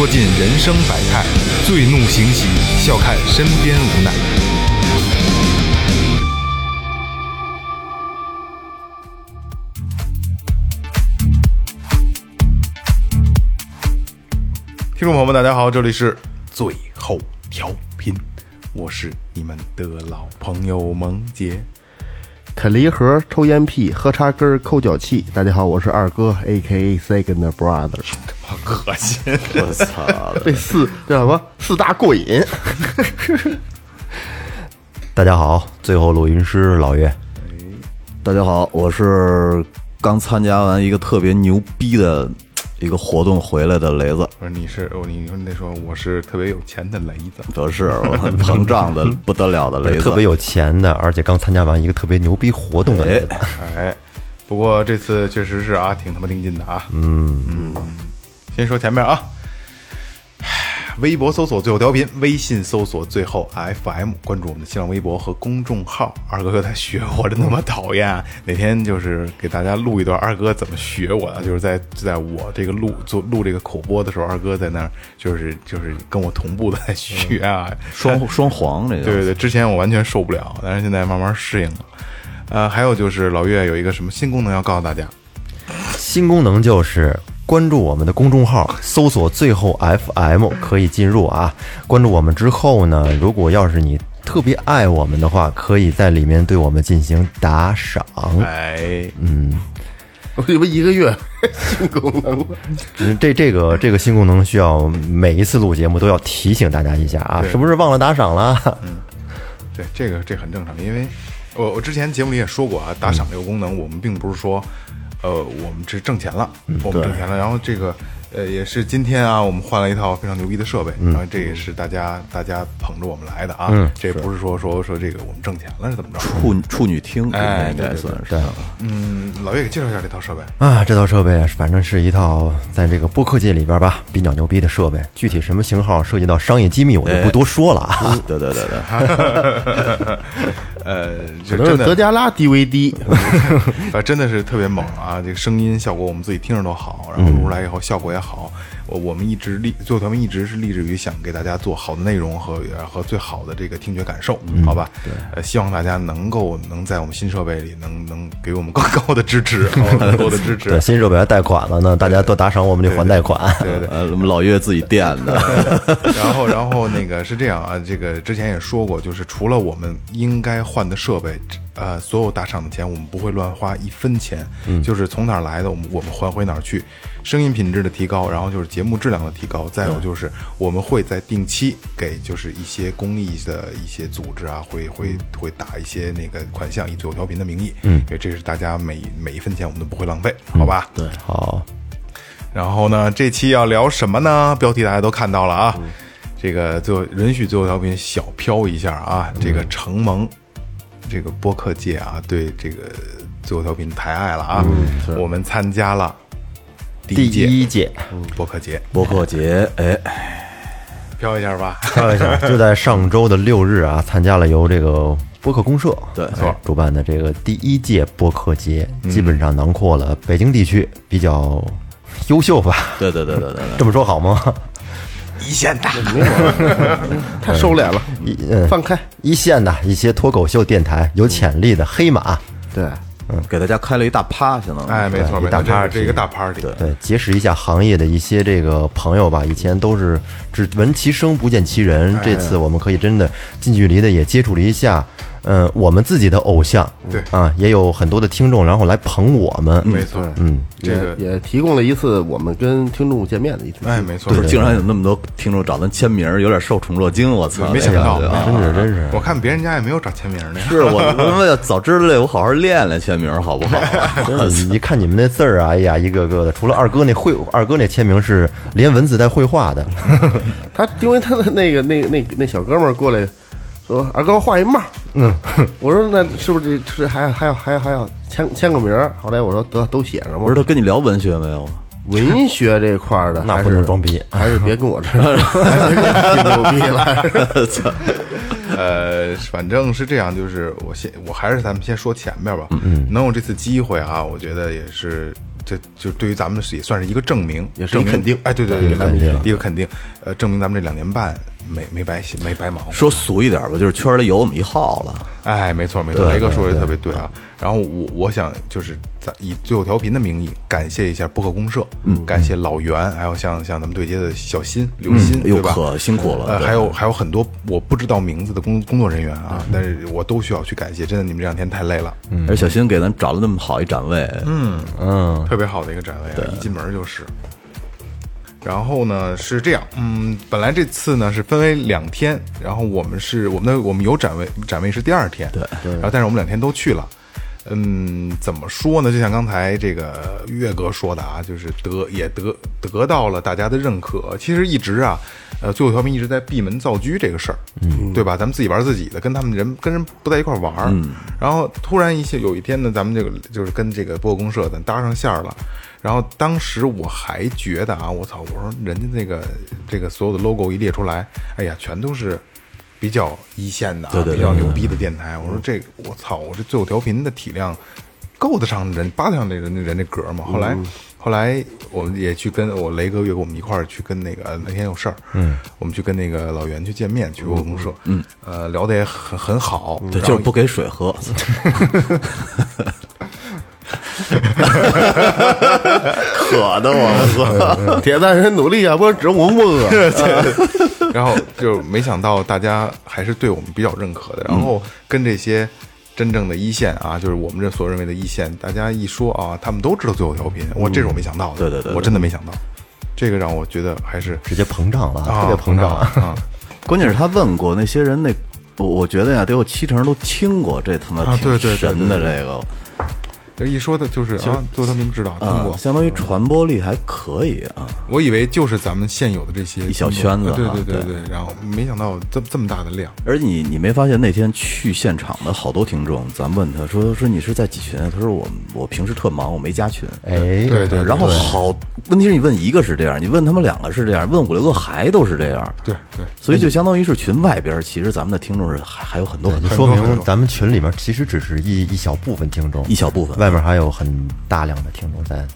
说尽人生百态；醉怒行喜，笑看身边无奈。听众朋友们，大家好，这里是最后调频，我是你们的老朋友萌杰。啃梨核、抽烟屁、喝茶根儿、抠脚气。大家好，我是二哥，A K A Second Brother。好恶心！我操，这四这叫什么？四大过瘾。大家好，最后录音师老岳，大家好，我是刚参加完一个特别牛逼的一个活动回来的雷子，不是你是哦，你说你得说我是特别有钱的雷子，不是我很膨胀的不得了的雷子，特别有钱的，而且刚参加完一个特别牛逼活动的雷子。哎，不过这次确实是啊，挺他妈顶劲的啊。嗯嗯，先说前面啊，微博搜索最后调频，微信搜索最后 FM，关注我们的新浪微博和公众号。二哥又在学我，真他妈讨厌啊！哪天就是给大家录一段二哥怎么学我的，就是在在我这个录做录这个口播的时候，二哥在那儿就是就是跟我同步的在学啊，双双簧这个，对对对，之前我完全受不了，但是现在慢慢适应了。呃，还有就是老岳有一个什么新功能要告诉大家，新功能就是关注我们的公众号，搜索最后 FM 可以进入啊。关注我们之后呢，如果要是你特别爱我们的话，可以在里面对我们进行打赏。哎，嗯我以为一个月 新功能，嗯这这个这个新功能需要每一次录节目都要提醒大家一下啊，对是不是忘了打赏了？对，这个这很正常，因为我我之前节目里也说过啊，打赏这个功能，我们并不是说，呃，我们是挣钱了，我们挣钱了，然后这个。呃，也是今天啊，我们换了一套非常牛逼的设备，然后这也是大家大家捧着我们来的啊，这不是说说说这个我们挣钱了是怎么着？处处女厅，哎应该对对算是。对嗯，老岳给介绍一下这套设备。啊，这套设备反正是一套在这个播客界里边吧比较牛逼的设备，具体什么型号涉及到商业机密，我就不多说了啊。对对对对，呃，可能是就真的德加拉 DVD。啊，真的是特别猛啊！这个声音效果我们自己听着都好，然后录出来以后效果也好。我我们一直立，最后他们一直是立志于想给大家做好的内容和呃和最好的这个听觉感受，好吧？对，呃，希望大家能够能在我们新设备里能能给我们更 高的支持，更多的支持 对，。新设备还贷款了呢，大家多打赏我们就还贷款。对对。呃，我们老岳自己垫的，然后，然后那个是这样啊，这个之前也说过，就是除了我们应该换的设备，呃，所有打赏的钱我们不会乱花一分钱，就是从哪儿来的，我们我们还回哪儿去。声音品质的提高，然后就是节目质量的提高，再有就是我们会在定期给就是一些公益的一些组织啊，会会会打一些那个款项，以最后调频的名义，嗯，因为这是大家每每一分钱我们都不会浪费，好吧？对。好，然后呢，这期要聊什么呢？标题大家都看到了啊，这个最后允许最后调频小飘一下啊，这个承蒙这个播客界啊对这个最后调频抬爱了啊，我们参加了第第一届。一届，播客节，博客节，哎，飘一下吧。飘一下，就在上周的六日啊，参加了由这个播客公社对哎主办的这个第一届播客节，基本上囊括了北京地区比较优秀吧。对对对对对对，这么说好吗？一线大，太收敛了，一嗯，放开。一线的一些脱口秀电台有潜力的黑马，对，给大家开了一大趴，相当于，哎，没错一大没错，这这个大 party，对，结识一下行业的一些这个朋友吧。以前都是只闻其声不见其人，这次我们可以真的近距离的也接触了一下，嗯、我们自己的偶像，对啊，也有很多的听众，然后来捧我们，没错，嗯，这个也也提供了一次我们跟听众见面的一次机会。哎，没错，不是竟然有那么多听众找咱签名，有点受宠若惊，我操，没想到真是真是。我看别人家也没有找签名的呀。是我他妈要早知道这，我好好练练签名，好不好？真的，一看你们那字儿啊，哎呀，一个个的，除了二哥那绘，二哥那签名是连文字带绘画的，他因为他的那个那个那那小哥们儿过来说：“二哥画一帽。”嗯，我说那是不是这是还要还要还要还要签签个名儿？后来我说得都写上吧。不是他跟你聊文学没有？文学这块儿的，那不是装逼 还是别跟我这牛逼了。呃，反正是这样，就是我先，我还是咱们先说前面吧。嗯，能有这次机会啊，我觉得也是，这就对于咱们是也算是一个证明，也是一证明肯定哎，对对对，一个肯定一个肯定。呃，证明咱们这两年半没没白没没白忙活。说俗一点吧，就是圈里有我们一号了。哎，没错没错，雷哥说的特别对啊。然后我我想就是咱以最后调频的名义感谢一下播客公社，嗯，感谢老袁，还有像像咱们对接的小新、刘鑫，对吧？可辛苦了。呃，还有还有很多我不知道名字的工工作人员啊，但是我都需要去感谢。真的，你们这两天太累了，而小新给咱找了那么好一展位，嗯，嗯，特别好的一个展位啊，一进门就是。然后呢是这样，嗯，本来这次呢是分为两天，然后我们是我们的我们有展位，展位是第二天，对，然后但是我们两天都去了。嗯，怎么说呢？就像刚才这个岳哥说的啊，就是得也得得到了大家的认可。其实一直啊，呃，最后调频一直在闭门造车这个事儿，嗯，对吧？咱们自己玩自己的，跟他们人跟人不在一块儿玩儿。然后突然一些有一天呢，咱们这个就是跟这个播客公社咱搭上线了。然后当时我还觉得啊，我操！我说人家那个这个所有的 logo 一列出来，哎呀，全都是比较一线的、啊，对对对比较牛逼的电台。我说这我操！我这最后调频的体量够得上人扒得上那人那人那格吗？后来、后来我们也去跟我雷哥约过我们一块儿去跟那个呃那天有事儿，嗯，我们去跟那个老袁去见面，去播客公社，嗯，呃，聊得也很很好，对，就是不给水喝。渴的我操！铁蛋人努力啊，不然只有我们不饿。然后就没想到大家还是对我们比较认可的，然后跟这些真正的一线啊，就是我们这所认为的一线，大家一说啊，他们都知道最后调频，我这是我没想到的，对对对对我真的没想到，这个让我觉得还是直接膨胀了，啊特别膨胀。啊，关键是他问过那些人，那我我觉得呀，得有七成都听过，这他妈挺啊对对对神的这个这一说的就是啊，最后调频知道听过，，啊相当于传播力还可以啊。我以为就是咱们现有的这些一小圈子啊对对对对对，然后没想到这这么大的量，而你你没发现那天去现场的好多听众，咱问他说说你是在几群啊？他说我我平时特忙，我没加群。哎，对对，然后好，问题是你问一个是这样，你问他们两个是这样，问五六个还都是这样，对对，所以就相当于是群外边，其实咱们的听众是还还有很多很多说明咱们群里面其实只是一一小部分听众，一小部分外面还有很大量的听众在。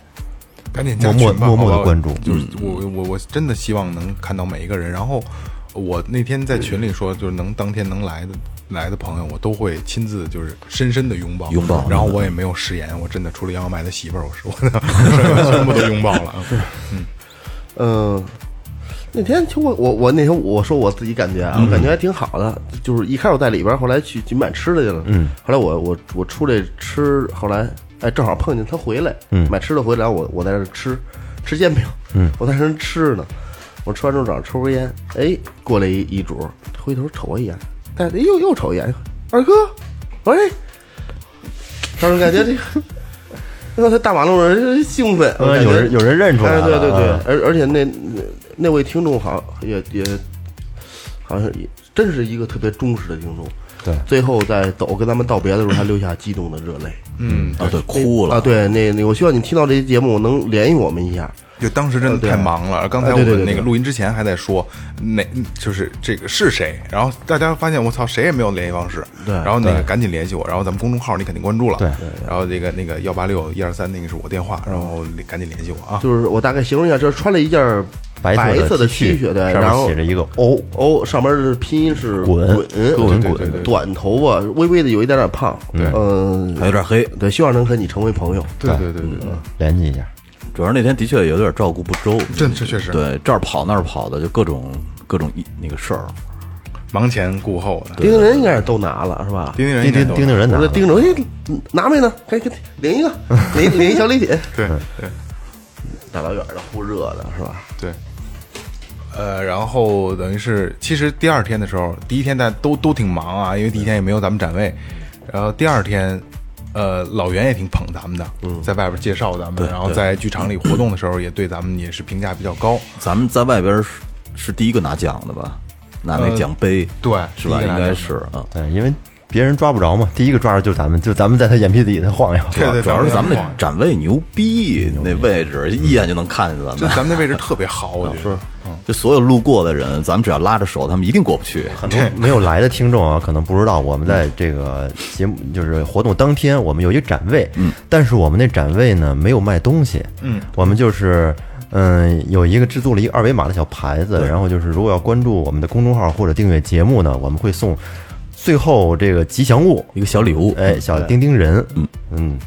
赶紧加群吧默默默默地好吧关注就是我我我真的希望能看到每一个人。然后我那天在群里说，就是能当天能来的来的朋友，我都会亲自就是深深的拥抱拥抱然后我也没有食言，我真的除了杨小麦的媳妇儿，我说我的全部都拥抱了。嗯，那天就我我我那天我说我自己感觉啊，我感觉还挺好的。就是一开始我在里边，后来去去买吃的去了。嗯，后来我我我出来吃，后来哎正好碰见他回来，嗯，买吃的回来，我我在这吃吃煎饼，嗯，我在这 吃呢。我吃完之后早上抽根烟，哎，过来一一主，回头瞅我一眼，但是又又瞅一眼，二哥，喂，当时感觉这个，那在大马路上兴奋，我呃，感觉有人有人认出来对对对啊，而而且那那那位听众好也也好像也真是一个特别忠实的听众。对最后在走跟咱们道别的时候，还流下激动的热泪。嗯，啊，对，哭了啊！对，那那我希望你听到这期节目能联系我们一下。就当时真的太忙了。刚才我们那个录音之前还在说哪就是这个是谁，然后大家发现我操谁也没有联系方式，对然后那个赶紧联系我，然后咱们公众号你肯定关注了，对然后这个那个幺八六一二三那个是我电话，然后赶紧联系我啊。就是我大概形容一下，就是穿了一件白色色的 T 恤写着一个 O O，，上面是拼音是滚滚滚短头发，微微的有一点点胖，嗯，还有点黑，对，希望能和你成为朋友。对对对对对，联系一下。主要是那天的确有点照顾不周，这这确实对这儿跑那儿跑的，就各种各种一那个事儿。忙前顾后的。钉钉人应该是都拿了，是吧？钉钉人钉钉应该都钉钉人拿了我这盯着，哎，拿没呢？赶紧领一个，领领一小礼品，对对大老远的呼热的是吧？对。呃，然后等于是，其实第二天的时候，第一天大家都都挺忙啊，因为第一天也没有咱们展位。然后第二天，呃，老袁也挺捧咱们的，在外边介绍咱们，然后在剧场里活动的时候，也对咱们也是评价比较高。咱们在外边是是第一个拿奖的吧？拿那奖杯，对是吧？应该是啊。对，因为别人抓不着嘛，第一个抓着就是咱们，就咱们在他眼皮底下晃悠。对对，主要是咱们展位牛逼，那位置一眼就能看见咱们。就咱们那位置特别好，我觉得。就所有路过的人，咱们只要拉着手，他们一定过不去。很多没有来的听众啊，可能不知道，我们在这个节目就是活动当天，我们有一个展位，嗯，但是我们那展位呢没有卖东西，嗯，我们就是嗯有一个制作了一个二维码的小牌子，然后就是如果要关注我们的公众号或者订阅节目呢，我们会送最后这个吉祥物一个小礼物，哎，小丁丁人，嗯。嗯，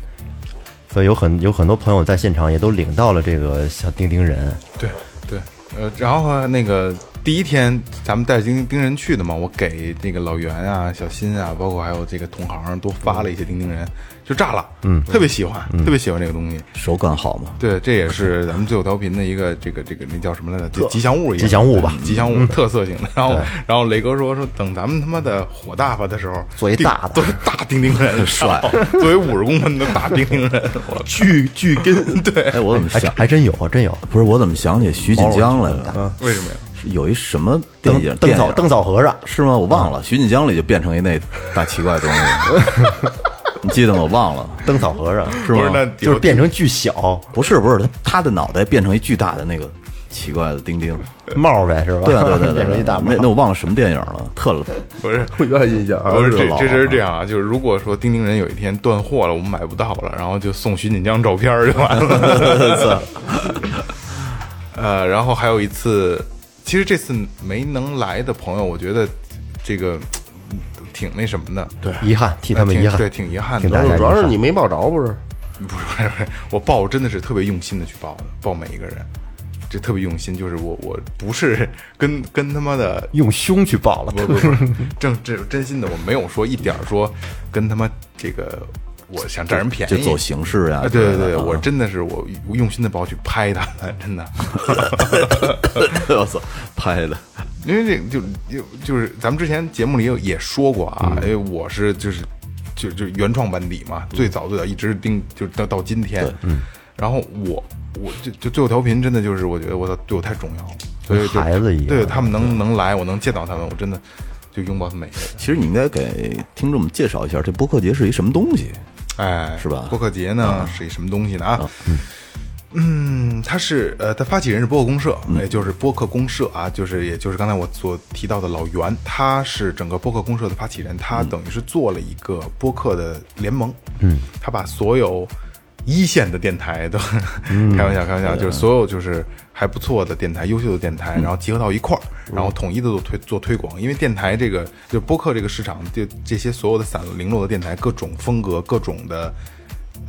所以有很有很多朋友在现场也都领到了这个小丁丁人，对对，呃，然后那个第一天咱们带丁丁人去的嘛，我给那个老袁啊、小新啊，包括还有这个同行都发了一些丁丁人，就炸了，嗯，特别喜欢，特别喜欢这个东西。手感好嘛？对，这也是咱们最后调频的一个这个这个那叫什么来着？就吉祥物一样，吉祥物吧吉祥物特色性的。然后然后雷哥说说等咱们他妈的火大发的时候，做一大的都是大丁丁人，帅，作为五十公分的大丁丁人，巨巨根，对，哎，我怎么还想？还真有啊，真有。不是我怎么想起徐锦江来了？为什么呀？有一什么电影？灯草电影灯草和尚，是吗？我忘了，徐锦江里就变成一那大奇怪东西，你记得吗？我忘了，灯草和尚是吗？不是那就是变成巨小不是不是，他他的脑袋变成一巨大的那个奇怪的钉钉。帽呗，是吧？对啊对对 对对，变成一大帽那。那我忘了什么电影了，特了。不是。我有点印象啊。不是这老这是这样啊，就是如果说钉钉人有一天断货了，我们买不到了，然后就送徐锦江照片儿就完了。呃，然后还有一次，其实这次没能来的朋友，我觉得这个嗯挺那什么的，对，遗憾，替他们遗憾，对，挺遗憾的。大家主要是你没抱着，不是？不是不是不是，我抱真的是特别用心的去抱的，抱每一个人，这特别用心，就是我我不是跟跟他妈的用胸去抱了。不不不，正这真心的，我没有说一点儿说跟他妈这个我想占人便宜，就走形式呀啊，对对对，我真的是我我用心的不要去拍他们，真的，我操，拍的 因为这个就就就是咱们之前节目里有也说过啊，嗯。因为我是就是就就原创班底嘛，最早最早一直盯就到到今天，嗯，然后我我就就最后调频真的就是我觉得我操对我太重要了，所以孩子一样对他们能能来，我能见到他们，我真的就拥抱他们每个人。其实你应该给听众们介绍一下这播客节是一什么东西。哎，是吧？播客节呢、是一什么东西呢？啊？嗯，它是呃，它发起人是播客公社，也就是播客公社啊，就是也就是刚才我所提到的老袁，他是整个播客公社的发起人，他等于是做了一个播客的联盟，嗯，他把所有一线的电台都 开玩笑开玩笑，就是所有就是还不错的电台、优秀的电台，然后集合到一块儿，然后统一的做推做推广。因为电台这个就播客这个市场，就这些所有的散零落的电台，各种风格、各种的。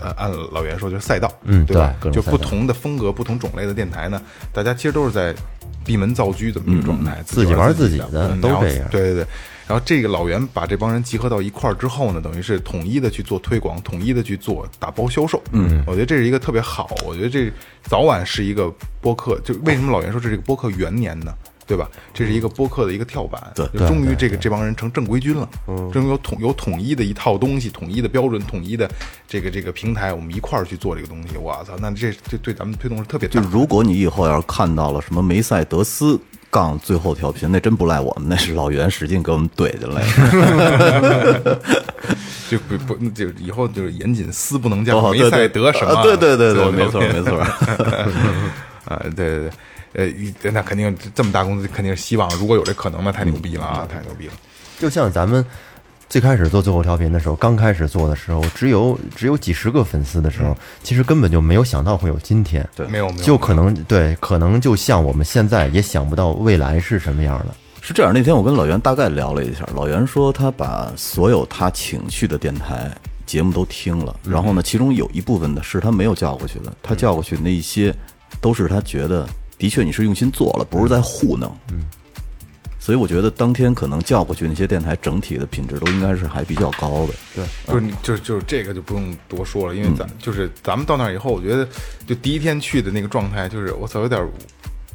呃，按老袁说就是赛道，嗯对吧？就不同的风格、不同种类的电台呢，大家其实都是在闭门造车这么一个状态，自己玩自自己的嗯都这样对对对。然后这个老袁把这帮人集合到一块儿之后呢，等于是统一的去做推广，统一的去做打包销售。嗯，我觉得这是一个特别好，我觉得这早晚是一个播客。就为什么老袁说这是一个播客元年呢？对吧？这是一个播客的一个跳板，对就终于这个这帮人成正规军了，终于有统有统一的一套东西，统一的标准，统一的这个这个平台，我们一块儿去做这个东西。我操，那这这对咱们推动是特别大的。就如果你以后要是看到了什么梅赛德斯杠最后调频，那真不赖我们，那是老袁使劲给我们怼进来的。就不不就以后就是严谨丝不能加哦梅赛得什么？对对对对没错没错。啊，对对对，呃，那肯定这么大公司肯定是希望，如果有这可能，那太牛逼了啊，太牛逼了。就像咱们最开始做最后调频的时候，刚开始做的时候，只有只有几十个粉丝的时候，其实根本就没有想到会有今天。对没有没有，就可能对，可能就像我们现在也想不到未来是什么样的。是这样，那天我跟老袁大概聊了一下，老袁说他把所有他请去的电台节目都听了，然后呢，其中有一部分的是他没有叫过去的，他叫过去那一些都是他觉得的确你是用心做了，不是在糊弄。嗯，所以我觉得当天可能叫过去那些电台整体的品质都应该是还比较高的。对，就是你就是就是这个就不用多说了，因为咱、就是咱们到那儿以后，我觉得就第一天去的那个状态，就是我操，有点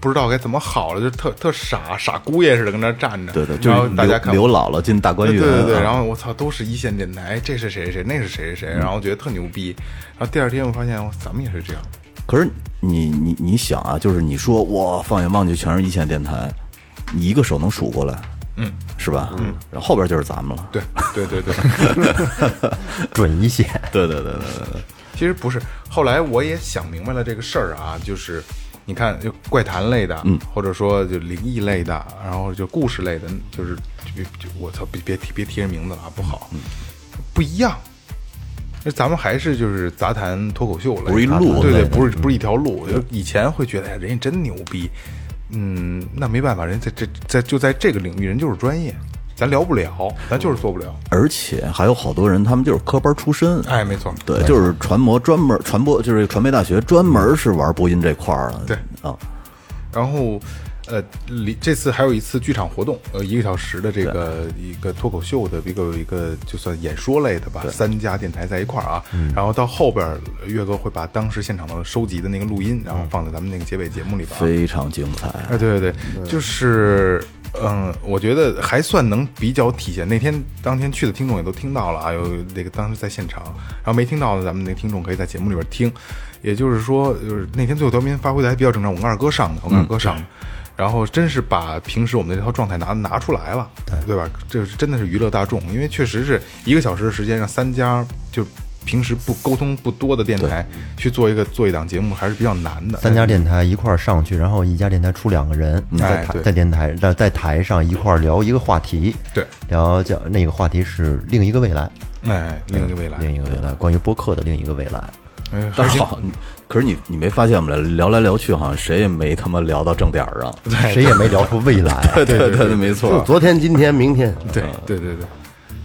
不知道该怎么好了，就特特傻傻姑爷似的跟那儿站着，对对，就然后是大家看刘刘姥姥进大观园，对对对，啊。然后我操，都是一线电台，这是谁谁谁，那是谁谁谁，然后觉得特牛逼。然后第二天我发现，咱们也是这样，可是你你你想啊，就是你说我，放眼望去全是一线电台，你一个手能数过来？嗯，是吧？嗯，然后后边就是咱们了。对对对对，准一些。对对对对对对，其实不是。后来我也想明白了这个事儿啊，就是你看，就怪谈类的，嗯，或者说就灵异类的，然后就故事类的，就是就就我操，别别提别提人名字了啊，不好，不一样。那咱们还是就是杂谈脱口秀了，不是一路对对，不是不是一条路。就以前会觉得，哎，人家真牛逼，嗯，那没办法，人在这在就在这个领域，人就是专业，咱聊不了，咱就是做不了。而且还有好多人，他们就是科班出身。哎，没错，对，就是传播专门传播，就是传媒大学专门是玩播音这块儿的。对啊，然后，呃，里这次还有一次剧场活动，呃，一个小时的这个一个脱口秀的一个一个就算演说类的吧，三家电台在一块儿啊。然后到后边儿，岳哥会把当时现场的收集的那个录音，然后放在咱们那个结尾节目里边啊。非常精彩。哎，对对对，就是，嗯，我觉得还算能比较体现。那天当天去的听众也都听到了啊，有那个当时在现场，然后没听到的，咱们那个听众可以在节目里边听。也就是说，就是那天最后调频发挥的还比较正常，我跟二哥上的，我跟二哥上的。然后真是把平时我们的这套状态拿拿出来了，对。吧？这是真的是娱乐大众，因为确实是一个小时的时间，让三家就平时不沟通不多的电台去做一个做一档节目，还是比较难的。三家电台一块儿上去，然后一家电台出两个人，在在电台在在台上一块儿聊一个话题，对，聊叫那个话题是另一个未来，哎，另一个未来，另一个未来，关于播客的另一个未来。哎，还是 好，可是你你没发现吗？聊来聊去，好像谁也没他妈聊到正点儿上。谁也没聊出未来。对对对对，没就错。昨天、今天、明天，对对对对，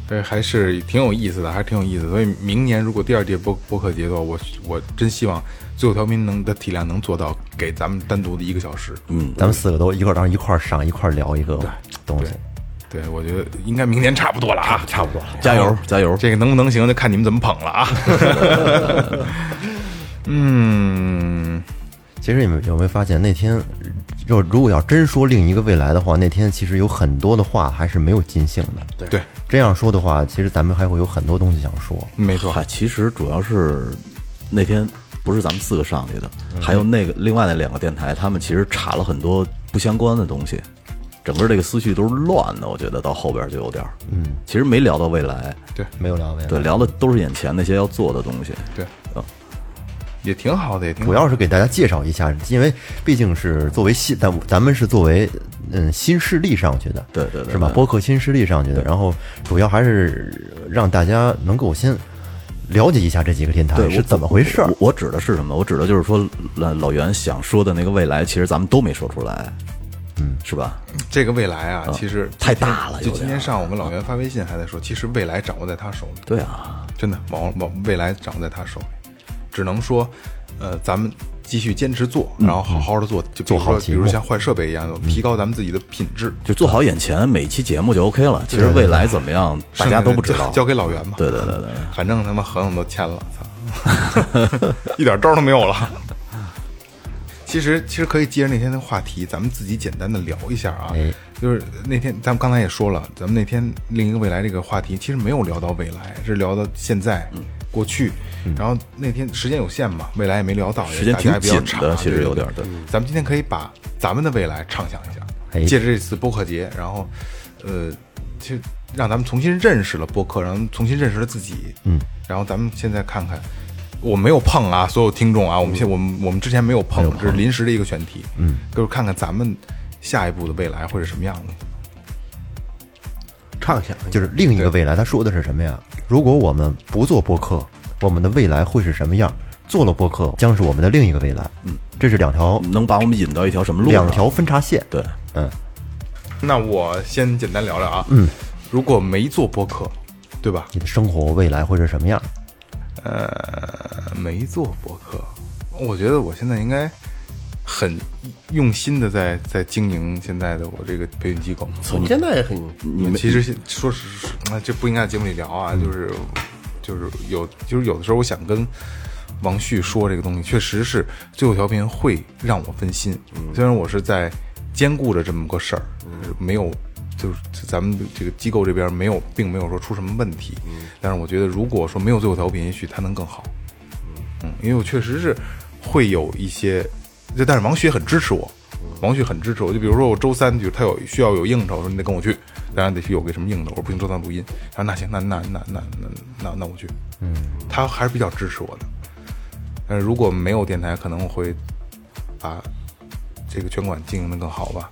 对还是挺有意思的，还是挺有意思的。所以明年如果第二届播播客节的话，我我真希望最后调频能的体量能做到给咱们单独的一个小时。嗯，咱们四个都一块儿，当时一块儿上，一块儿聊一个东西。对，我觉得应该明年差不多了啊，差不多了，加油加油！这个能不能行，就看你们怎么捧了啊。嗯，其实你们有没有发现，那天就如果要真说另一个未来的话，那天其实有很多的话还是没有尽兴的。对，这样说的话，其实咱们还会有很多东西想说。没错，嗨，其实主要是那天不是咱们四个上去的，还有那个另外那两个电台，他们其实插了很多不相关的东西，整个这个思绪都是乱的。我觉得到后边就有点，嗯，其实没聊到未来，对。没有聊未来，对，聊的都是眼前那些要做的东西。对。嗯，也挺好的，也挺好主要是给大家介绍一下，因为毕竟是作为新，咱咱们是作为嗯新势力上去的，对对对是吧？对播客新势力上去的，然后主要还是让大家能够先了解一下这几个电台，是怎么回事儿我。我指的是什么？我指的就是说，老老袁想说的那个未来，其实咱们都没说出来，嗯，是吧？这个未来啊，其实太大了就今天上午我跟老袁发微信还在说，其实未来掌握在他手里。对啊，真的，往往未来掌握在他手里，只能说，呃，咱们继续坚持做，然后好好的做，就比如说，做好比如像换设备一样，提高咱们自己的品质。就做好眼前每期节目就 OK 了。其实未来怎么样，大家都不知道交。给老袁吧。对对对对，反正他妈合同都签了，操，一点招都没有了。其实，其实可以接着那天的话题，咱们自己简单的聊一下啊。哎就是那天咱们刚才也说了，咱们那天另一个未来这个话题，其实没有聊到未来，是聊到现在、过去。然后那天时间有限嘛，未来也没聊到，时间大家也比较挺紧长的其实有点对对咱们今天可以把咱们的未来畅想一下，哎。借着这次播客节，然后，呃，其实让咱们重新认识了播客，然后重新认识了自己，嗯，然后咱们现在看看，我没有碰啊，所有听众啊，我们现我们我们之前没有碰，这是临时的一个选题，嗯，就是看看咱们下一步的未来会是什么样的。畅想就是另一个未来，他说的是什么呀？如果我们不做播客，我们的未来会是什么样？做了播客，将是我们的另一个未来。嗯，这是两条能把我们引到一条什么路上？两条分叉线。对，嗯，那我先简单聊聊啊，嗯，如果没做播客，对吧？你的生活未来会是什么样？呃，没做播客，我觉得我现在应该很用心的在在经营现在的我这个培训机构。你现在也很，你们其实现说实，那这不应该在节目里聊啊，就是就是有就是有的时候我想跟王旭说这个东西，确实是最后调频会让我分心。虽然我是在兼顾着这么个事儿，没有就是咱们这个机构这边没有，并没有说出什么问题。但是我觉得，如果说没有最后调频，也许它能更好。嗯，因为我确实是会有一些，就但是王旭很支持我，王旭很支持我。就比如说我周三就他有需要有应酬，说你得跟我去，当然得去有个什么应酬，我说不行，周三录音。他说那行，那那那那那那那我去。嗯，他还是比较支持我的。但是如果没有电台，可能我会把这个拳馆经营的更好吧。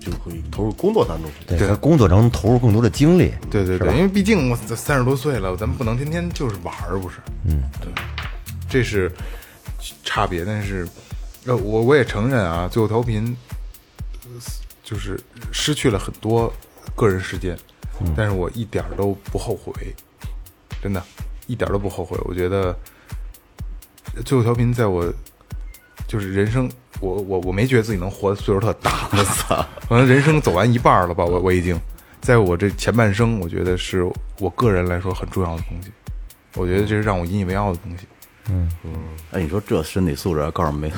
就会投入工作当中去。对，在工作中投入更多的精力。对对对，因为毕竟我三十多岁了，咱们不能天天就是玩儿，不是？嗯，对，这是差别。但是，呃，我我也承认啊，最后调频呃就是失去了很多个人时间，但是我一点都不后悔，真的，一点都不后悔。我觉得最后调频在我就是人生，我我我没觉得自己能活的岁数特大，我操，可能人生走完一半了吧，我我已经，在我这前半生，我觉得是我个人来说很重要的东西，我觉得这是让我引以为傲的东西。哎，你说这身体素质，告诉没，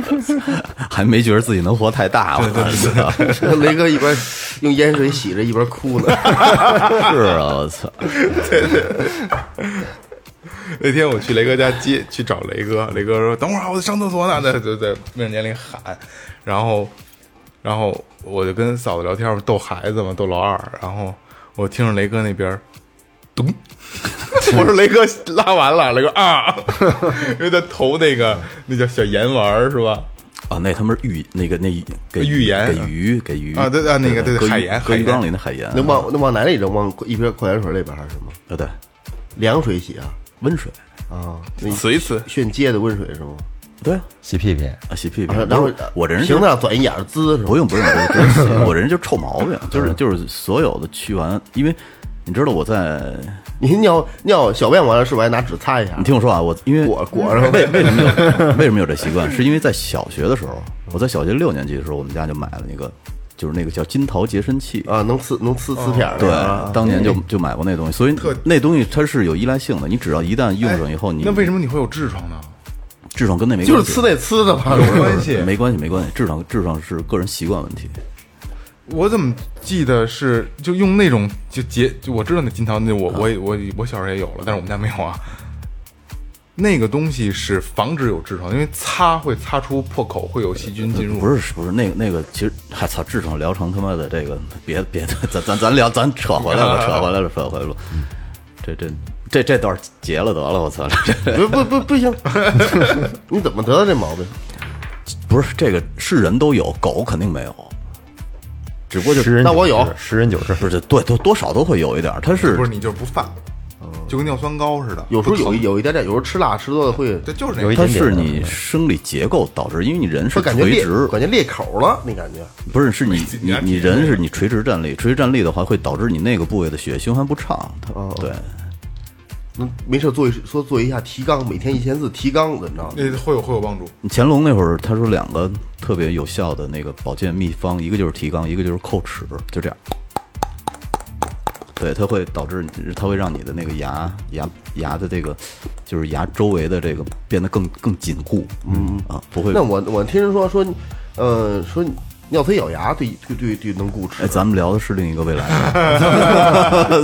还没觉得自己能活太大，我操！雷哥一边用盐水洗着，一边哭呢。是啊，我操！对对那天我去雷哥家接去找雷哥，雷哥说：“等会儿啊，我在上厕所呢。”在在在卫生间里喊，然后然后我就跟嫂子聊天，逗孩子嘛，逗老二。然后我听着雷哥那边咚，我说雷哥拉完了，雷哥啊，因为他投那个那叫小盐丸儿是吧？啊，那他妈是浴那个那给浴盐给鱼给鱼啊对啊那个对对海盐海鱼缸里的海盐，能往能往哪里扔？往一瓶矿泉水里边还是什么？啊对凉水洗啊？温水啊，那呲一呲，炫接的温水是吗？对啊洗屁屁，啊洗屁屁，然后我这人就瓶子上转一眼儿滋是吧？不用不用不用，不用我这人就臭毛病，就是就是所有的驱完，因为你知道我在，你尿尿小便完了是不是还拿纸擦一下你？听我说啊，我因为裹裹上为为什么有 为什么有这习惯？是因为在小学的时候，我在小学六年级的时候，我们家就买了那个，就是那个叫金桃洁身器。啊，能呲能呲呲片儿对啊，当年就就买过那东西，所以特那东西它是有依赖性的。你只要一旦用上以后，你那为什么你会有痔疮呢？痔疮跟那没关系，就是呲那呲的嘛。有关系。没关系没关系，痔疮痔疮是个人习惯问题。我怎么记得是就用那种就结，就我知道那金条那我我也我我小时候也有了，但是我们家没有啊。那个东西是防止有痔疮，因为擦会擦出破口，会有细菌进入。不是不是那个那个，其实还操痔疮疗程他妈的这个别 别的，咱咱咱聊咱扯回来了，扯回来了，扯回来了。这这这这段结了得了，我操！这 不不不不行，你怎么得的这毛病？不是这个是人都有，狗肯定没有，只不过就十人九那我有十人九十，不是对多多少都会有一点儿，它是不是你就是不犯，就跟尿酸高似的。有时候有有一点点，有时候吃辣吃多了会，对，就是那有一个。它是点点的你生理结构导致，因为你人是会感觉裂垂直，感觉裂口了，你感觉？不是，是你 你你人是你垂直站立，垂直站立的话会导致你那个部位的血液循环不畅。对，那没事做一说做一下提纲，每天一千字提纲怎么着？那会有会有帮助。乾隆那会儿他说两个特别有效的那个保健秘方，一个就是提纲，一个就是叩齿，就这样。对，它会导致它会让你的那个牙牙牙的这个就是牙周围的这个变得更更紧固，嗯啊，不会那我我听人说说，呃，说尿嘴咬牙对对对对能固齿哎，，咱们聊的是另一个未来。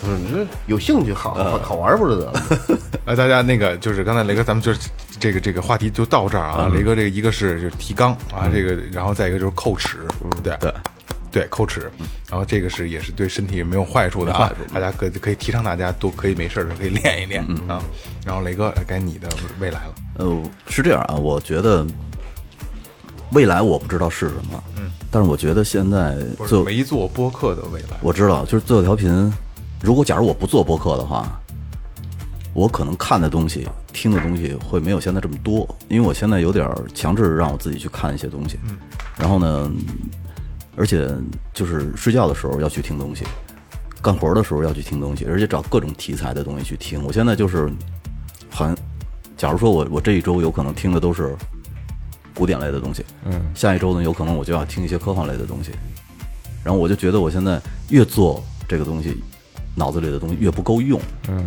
不是你这有兴趣好好好玩不是得了？哎，大家那个就是刚才雷哥，咱们就是这个这个话题就到这儿啊。雷哥这个一个是就是提纲啊，这个然后再一个就是叩齿，对对对叩齿，然后这个是也是对身体没有坏处的啊，大家可可以提倡大家都可以没事儿的时候可以练一练啊。然后雷哥该你的未来了，呃，是这样啊，我觉得未来我不知道是什么，嗯，但是我觉得现在做没做播客的未来，我知道，就是最后调频。如果假如我不做播客的话，我可能看的东西、听的东西会没有现在这么多，因为我现在有点儿强制让我自己去看一些东西。嗯，然后呢，而且就是睡觉的时候要去听东西，干活的时候要去听东西，而且找各种题材的东西去听。我现在就是，好像，假如说我我这一周有可能听的都是古典类的东西，嗯，下一周呢有可能我就要听一些科幻类的东西，然后我就觉得我现在越做这个东西，脑子里的东西越不够用，嗯，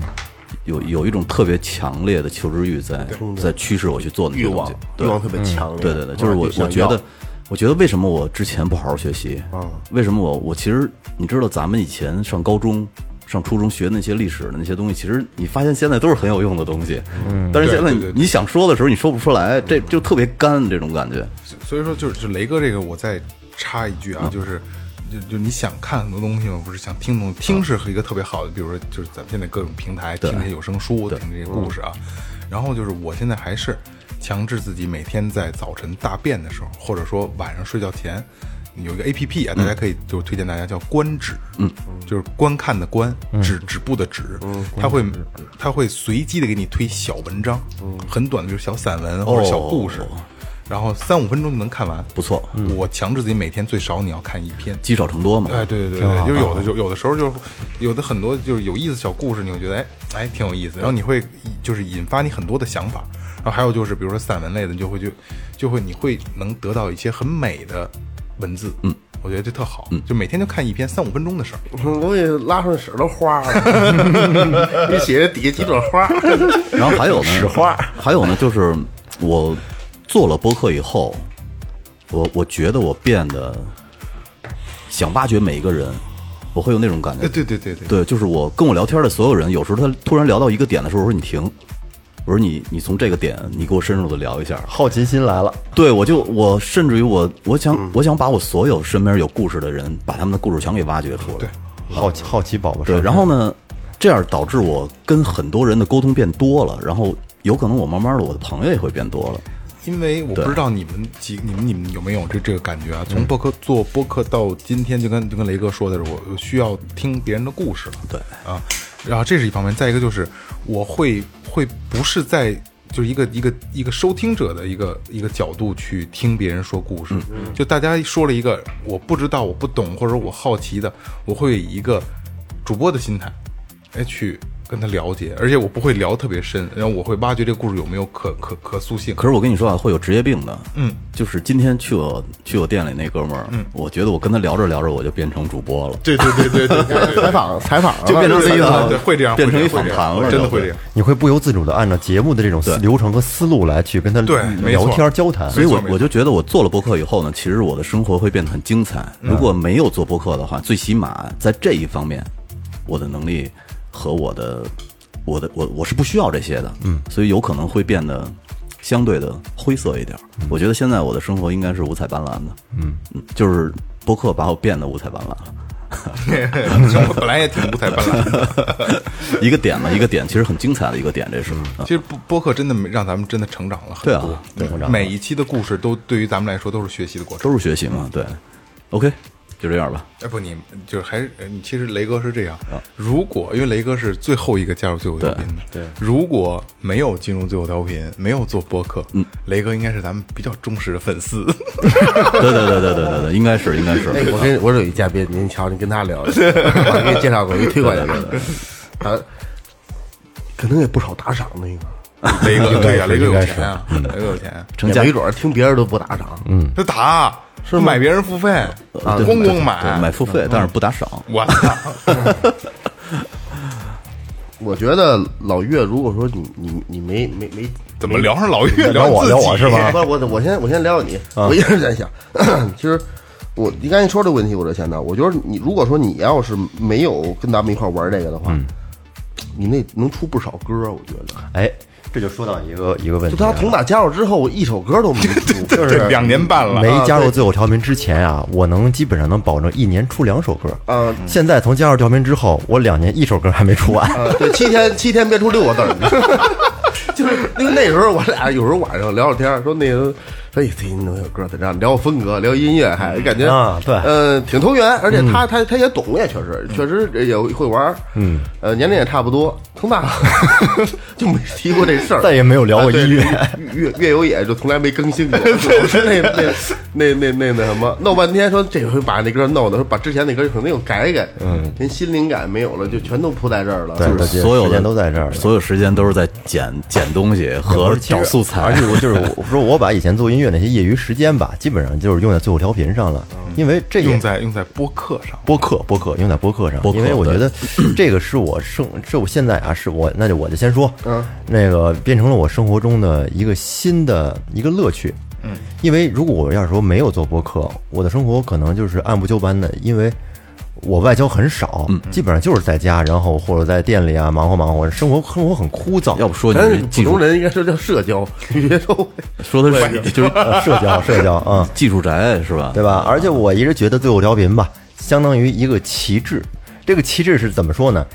有有一种特别强烈的求知欲在在驱使我去做那欲望些东西，对欲望特别强烈，对对对，就是我我觉得，我觉得为什么我之前不好好学习啊？为什么我我其实你知道咱们以前上高中上初中学那些历史的那些东西，其实你发现现在都是很有用的东西。嗯，但是现在你想说的时候，你说不出来，这就特别干这种感觉。所以说就是就雷哥这个，我再插一句啊，就是就就你想看很多东西嘛，不是想听东西，听是一个特别好的，比如说就是咱们现在各种平台听这些有声书，听这些故事啊。然后就是我现在还是强制自己每天在早晨大便的时候，或者说晚上睡觉前。有一个 A P P 啊，大家可以就是推荐大家叫观止，嗯，就是观看的观，止止步的止，它会它会随机的给你推小文章，很短的，就是小散文或者小故事，然后三五分钟就能看完，不错，我强制自己每天最少你要看一篇。积少成多嘛。哎，对对对对，就是有的就有的时候就有的很多就是有意思小故事，你会觉得哎哎挺有意思，然后你会就是引发你很多的想法，然后还有就是比如说散文类的，你就会就就会你会能得到一些很美的文字，嗯，我觉得这特好，嗯。就每天就看一篇三五分钟的事儿，我给拉上屎都花了，你写底下几朵花，然后还有呢，实话，还有呢，就是我做了播客以后，我我觉得我变得想挖掘每一个人，我会有那种感觉。对对对对对，对，就是我跟我聊天的所有人，有时候他突然聊到一个点的时候，我说你停，我说你你从这个点你给我深入的聊一下。好奇心来了，对，我就我甚至于我我想我想把我所有身边有故事的人，把他们的故事全给挖掘出来。对好奇好奇宝宝对，然后呢，这样导致我跟很多人的沟通变多了，然后有可能我慢慢的我的朋友也会变多了。因为我不知道你们几你们你们有没有这这个感觉啊？嗯从播客做播客到今天，就跟就跟雷哥说的是，我我需要听别人的故事了。对啊，然后这是一方面，再一个就是我会会不是在就是一个一个一个收听者的一个一个角度去听别人说故事，就大家说了一个我不知道、我不懂或者我好奇的，我会以一个主播的心态，哎去。跟他了解，而且我不会聊特别深，然后我会挖掘这个故事有没有可可可塑性。可是我跟你说啊，会有职业病的。嗯，就是今天去我去我店里那哥们儿，嗯，我觉得我跟他聊着聊着，我就变成主播了，对对对对对对对，采访采访就变成对一个对会这样，变成一访谈了，真的会这样。你会不由自主的按照节目的这种流程和思路来去跟他对聊天交谈，所以我我就觉得我做了播客以后呢，其实我的生活会变得很精彩。如果没有做播客的话，最起码在这一方面，我的能力和我的我的我我是不需要这些的，嗯，所以有可能会变得相对的灰色一点。我觉得现在我的生活应该是五彩斑斓的，嗯嗯，就是播客把我变得五彩斑斓了。生 活本来也挺五彩斑斓的。一个点嘛，一个点，其实很精彩的一个点，这是。啊其实播播客真的让咱们真的成长了很对啊多，对嗯每一期的故事都对于咱们来说都是学习的过程。都是学习嘛，对。OK，就这样吧。哎，不，你就是还是其实雷哥是这样，啊如果因为雷哥是最后一个加入最后调频的，对，如果没有进入最后调频，没有做播客，嗯，雷哥应该是咱们比较忠实的粉丝。对对对对对对对，应该是应该是。哎，我跟我有一嘉宾，您瞧，您跟他聊，我给你介绍过，一推过去的，他可能也不少打赏那个，雷哥对呀，雷哥有钱啊，雷哥有钱，成家也没准儿听别人都不打赏，嗯，他打是买别人付费，啊，对咣咣买买付费，但是不打赏。我操，我觉得老岳，如果说你你你没没没怎么聊上老岳聊我聊我是吧？不是我我先我先聊聊你，我一直在想，其实我你刚才说这个问题，我就想到，我觉得你如果说你要是没有跟咱们一块玩这个的话，你那能出不少歌，我觉得。哎，这就说到一个一个问题啊，就他从打加入之后，我一首歌都没出，就是两年半了，没加入最后调频之前啊，我能基本上能保证一年出两首歌。嗯现在从加入调频之后，我两年一首歌还没出完。啊，对，七天七天憋出六个字儿，就是因为那时候我俩有时候晚上聊聊天，说那个说哎，最近能有歌在这样聊风格，聊音乐，还感觉啊对。呃，挺投缘，而且他他他也懂，也确实确实也会玩儿，嗯，呃，年龄也差不多，从那 就没提过这事儿，再也没有聊过音乐。啊对越越有野就从来没更新过，老是那那那那那那什么，弄半天说这回把那歌弄的，说把之前那歌可能又改改，嗯，连新灵感没有了，就全都铺在这儿了，对就是所有的间都在这儿了所有时间都是在剪剪东西和找素材，而且我就是我说我把以前做音乐那些业余时间吧，基本上就是用在最后调频上了，因为这也用在用在播客上。播客播客用在播客上，因为我觉得这个是我生是我现在啊是我那就我就先说，嗯，那个变成了我生活中的一个新的一个乐趣，嗯，因为如果我要是说没有做播客，我的生活可能就是按部就班的，因为我外交很少，嗯基本上就是在家，然后或者在店里啊忙活忙活，生活生活很枯燥。要不说你技术通人应该说叫社交，你别说说的是 就是呃社交社交啊、技术宅是吧？对吧？而且我一直觉得最后调频吧，相当于一个旗帜。这个旗帜是怎么说呢？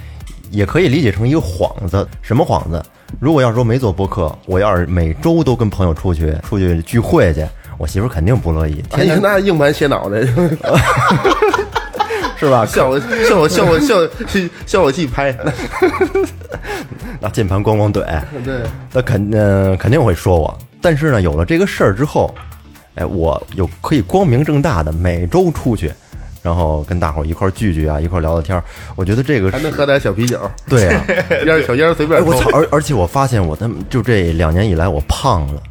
也可以理解成一个幌子。什么幌子？如果要说没做播客，我要是每周都跟朋友出去出去聚会去，我媳妇肯定不乐意，天天拿硬盘写脑袋，是吧？效果效果效果效效果器拍，拿键盘咣咣怼，对，那肯呃肯定会说我。但是呢，有了这个事儿之后，哎，我有可以光明正大的每周出去，然后跟大伙儿一块儿聚聚啊，一块儿聊聊天儿。我觉得这个是还能喝点小啤酒，对啊。烟儿小烟儿随哎，便抽我操！，而而且我发现我他妈就这两年以来我胖了，哦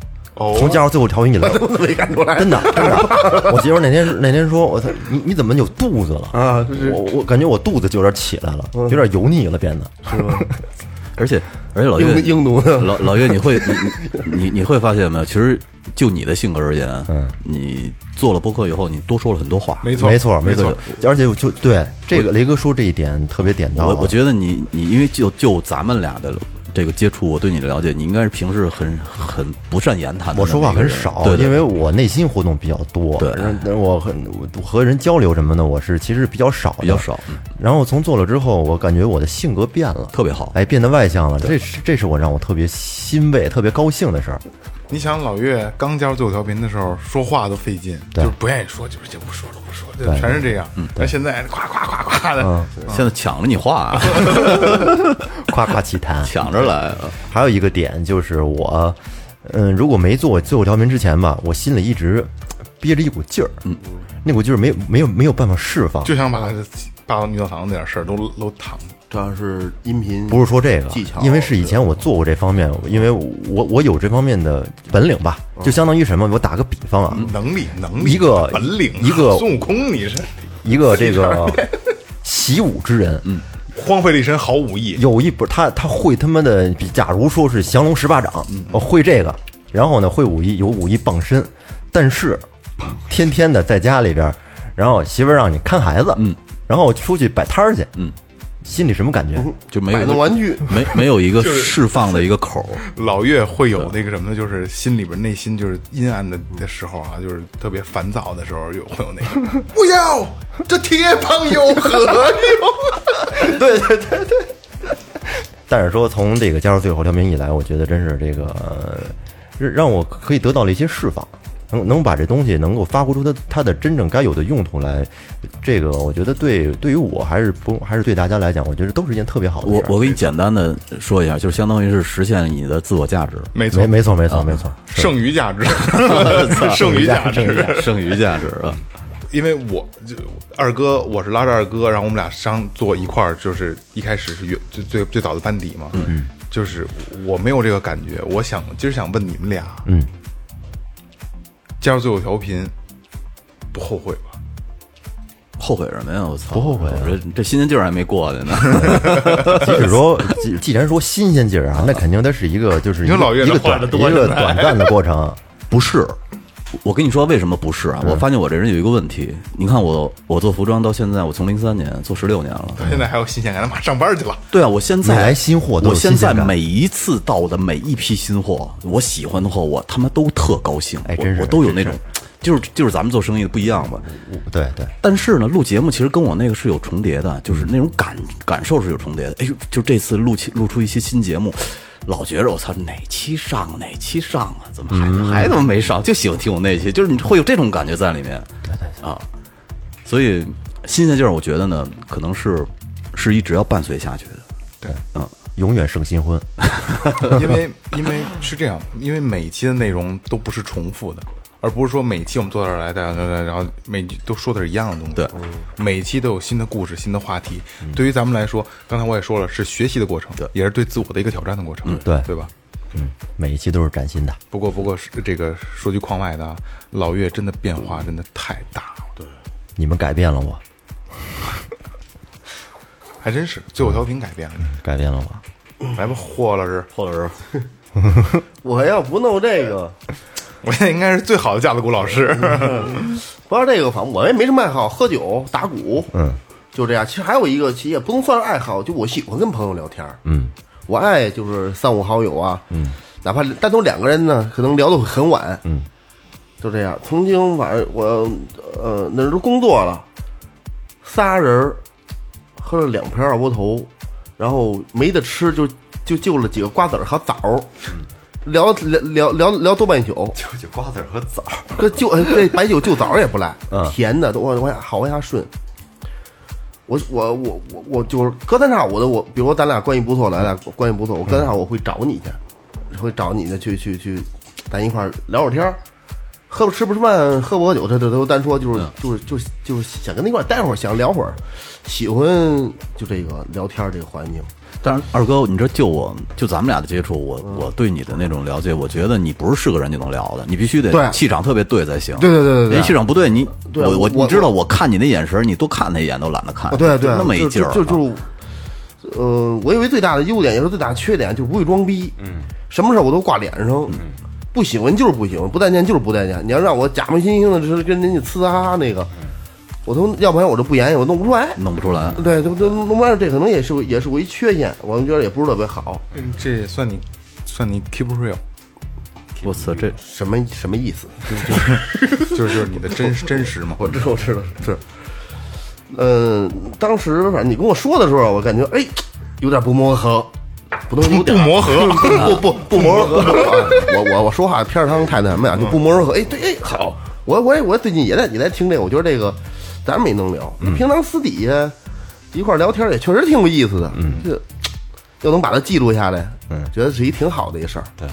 从加入最后调频以来，都没看出来，真的 真的。我媳妇儿那天那天说，我操，你你怎么有肚子了？啊，就是我我感觉我肚子就有点起来了，有点油腻了，变得是。而且而且老岳老 老岳，你会你你你会发现没有？其实就你的性格而言，嗯，你做了播客以后，你多说了很多话。没错，没错，没错，而且就对这个雷哥说这一点特别点到啊。我我觉得你你因为就就咱们俩的这个接触，我对你的了解，你应该是平时很很不善言谈的我说话很少，对，对因为我内心活动比较多。对我很我和人交流什么的，我是其实比较少，比较少嗯然后从做了之后，我感觉我的性格变了，特别好哎，变得外向了。这是这是我让我特别欣慰、特别高兴的事儿。你想老岳刚加入最后调频的时候，说话都费劲，对就是不愿意说，就是就不说了，不说了，全是这样。那现在夸夸夸夸的，现在抢着你话啊，夸夸其谈。抢着来啊。还有一个点就是我，嗯，如果没做最后调频之前吧，我心里一直憋着一股劲儿，嗯，那股劲儿没有没有没有办法释放。就想把霸王女澡堂那点事儿都都躺。主要是音频不是说这个技巧，因为是以前我做过这方面，因为我我有这方面的本领吧，就相当于什么？我打个比方啊，能力，能力，一个本领，一个孙悟空，你是一个这个 习武之人，嗯，荒废了一身好武艺，有一不他他会他妈的，假如说是降龙十八掌，我会这个，然后呢会武艺有武艺傍身，但是天天的在家里边，然后媳妇儿让你看孩子，嗯，然后出去摆摊儿去，嗯，心里什么感觉？就没有摆弄玩具，没没有一个释放的一个口儿，老岳会有那个什么呢？就是心里边内心就是阴暗的的时候啊，就是特别烦躁的时候，有会有那个 不要这铁棒有何用？对对对对。但是说从这个加入最后调频以来，我觉得真是这个呃让让我可以得到了一些释放，能能把这东西能够发挥出它它的真正该有的用途来。这个我觉得对对于我还是不还是对大家来讲，我觉得都是一件特别好的事儿。我我给你简单的说一下，就是相当于是实现你的自我价值，没错没，没错没错没错，是剩余价值，剩余价值。剩余价值啊。因为我就二哥，我是拉着二哥，然后我们俩商坐一块儿，就是一开始是原最最最早的班底嘛。嗯，就是我没有这个感觉，我想今儿想问你们俩，嗯，加入最后调频不后悔吧？后悔什么呀？我操！不后悔啊我这这新鲜劲儿还没过去呢。即使说既既然说新鲜劲儿啊，那肯定它是一个就是一个你说老岳一个短一个短暂的过程。不是，我跟你说为什么不是啊？我发现我这人有一个问题。你看我，我做服装到现在，我从零三年做十六年了。现在还有新鲜感，他妈上班去了。对啊，我现在每来新货我现在每一次到的每一批新货，我喜欢的货，我他妈都特高兴。哎真是我我都有那种，就是就是咱们做生意的不一样吧。对对，但是呢，录节目其实跟我那个是有重叠的，就是那种感感受是有重叠的。哎呦，就这次录期录出一些新节目，老觉着我操哪期上哪期上啊？怎么还、还怎么没上？就喜欢听我那期，就是你会有这种感觉在里面。对对啊，所以新鲜劲儿，我觉得呢，可能是是一直要伴随下去的。对，嗯永远胜新婚。因为因为是这样，因为每期的内容都不是重复的，而不是说每期我们坐这儿来，大家然后每集都说的是一样的东西。对，每期都有新的故事、新的话题。对于咱们来说，刚才我也说了，是学习的过程，对也是对自我的一个挑战的过程。对对吧？嗯每一期都是崭新的。不过不过是这个说句框外的啊，老岳真的变化真的太大了，对，你们改变了我，还真是最后调频改变了你。改变了我。来吧，霍老师，或者是 我要不弄这个，我现在应该是最好的架子鼓老师。不要这个，反正我也没什么爱好，喝酒、打鼓，嗯，就这样。其实还有一个，其实也不能算是爱好，就我喜欢跟朋友聊天儿嗯，我爱就是三五好友啊，嗯，哪怕单独两个人呢，可能聊得很晚，嗯，就这样。曾经晚上我呃那时候工作了，仨人喝了两瓶二锅头，然后没得吃就就就了几个瓜子儿和枣儿，聊聊聊聊聊多半宿，就就瓜子儿和枣儿，这就呃这白酒就枣儿也不赖，嗯。甜的都往往下好往下顺。我我我我我就是隔三差五的，我比如说咱俩关系不错，咱俩关系不错，我隔三差五会找你去，会找你的去去去，咱一块儿聊会儿天儿，喝不吃不吃饭，喝不喝酒，这这都单说，就是就是就是就是想跟他一块儿待会儿，想聊会儿，喜欢就这个聊天这个环境。但是二哥，你这就我就咱们俩的接触，我我对你的那种了解，我觉得你不是是个人就能聊的，你必须对得气场特别对才行。对对对对对人气场不对，你我我你知道，我看你那眼神，你多看他一眼都懒得看。哦，对对，那么一劲儿啊，就就就，呃，我以为最大的优点也是最大的缺点，就是不会装逼。嗯，什么事儿我都挂脸上。嗯，不喜欢就是不喜欢，不待见就是不待见。你要让我假模惺惺的，就是跟人家呲哈哈那个，我从要不然我就不言语，我弄不出来。弄不出来。对，这这弄不出来，这可能也是也是我一缺陷，我们觉得也不是特别好。嗯这也算你算你 keep real，我操，这什么什么意思？就是 就是就是你的真真实嘛。我知道，我知道是。嗯，当时反正你跟我说的时候，我感觉哎，有点不磨合，不能有点 不磨合不不不磨合。我我我说话片儿汤太那什么呀，就不磨合。哎，对，哎好，我我也我最近也在也在听这个，我觉得这个咱没能聊。平常私底下一块儿聊天也确实挺有意思的，嗯，这又能把它记录下来，嗯，觉得是一挺好的一事儿。对。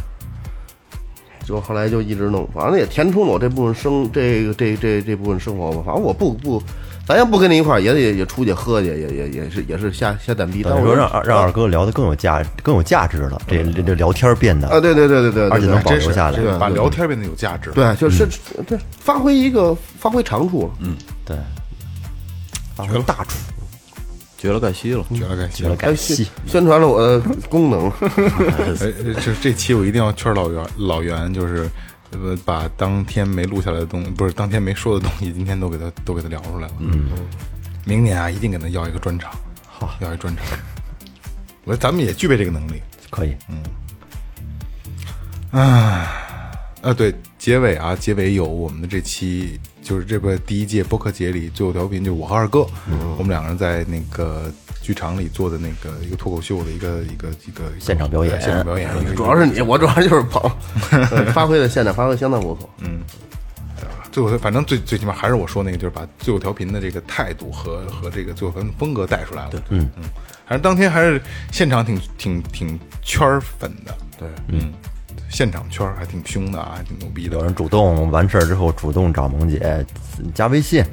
就后来就一直弄，反正也填充了我这部分生这个这这这部分生活吧。反正我不不，咱要不跟你一块儿，也得也出去喝去，也也也是也是瞎瞎蛋逼。但等于我说让二让二哥聊得更有价更有价值了，这这这聊天变得啊，对对对对对，而且能保留下来这个把聊天变得有价值。对，就是对发挥一个发挥长处了。嗯，对，发挥大厨，绝了盖西了。绝了该觉得感谢。宣传了我的功能。哎，这这期我一定要劝老袁，老袁就是，呃，把当天没录下来的东西，不是当天没说的东西，今天都给他都给他聊出来了。嗯，明年啊，一定给他要一个专场，好，要一专场。我说咱们也具备这个能力。可以，啊，对，结尾啊，结尾有我们的这期，就是这个第一届播客节里最后调频，就是我和二哥，我们两个人在那个剧场里做的那个一个脱口秀的一个一个一个现场表演。现场表演，主要是你，我主要就是捧，呃 发挥的现场发挥相当不错。嗯。最后，反正最最起码还是我说那个，就是把最后调频的这个态度和和这个最后风风格带出来了。嗯。嗯，反正当天还是现场挺挺挺圈儿粉的。对，嗯，现场圈还挺凶的啊，还挺牛逼的。有。人主动完事儿之后主动找萌姐加微信，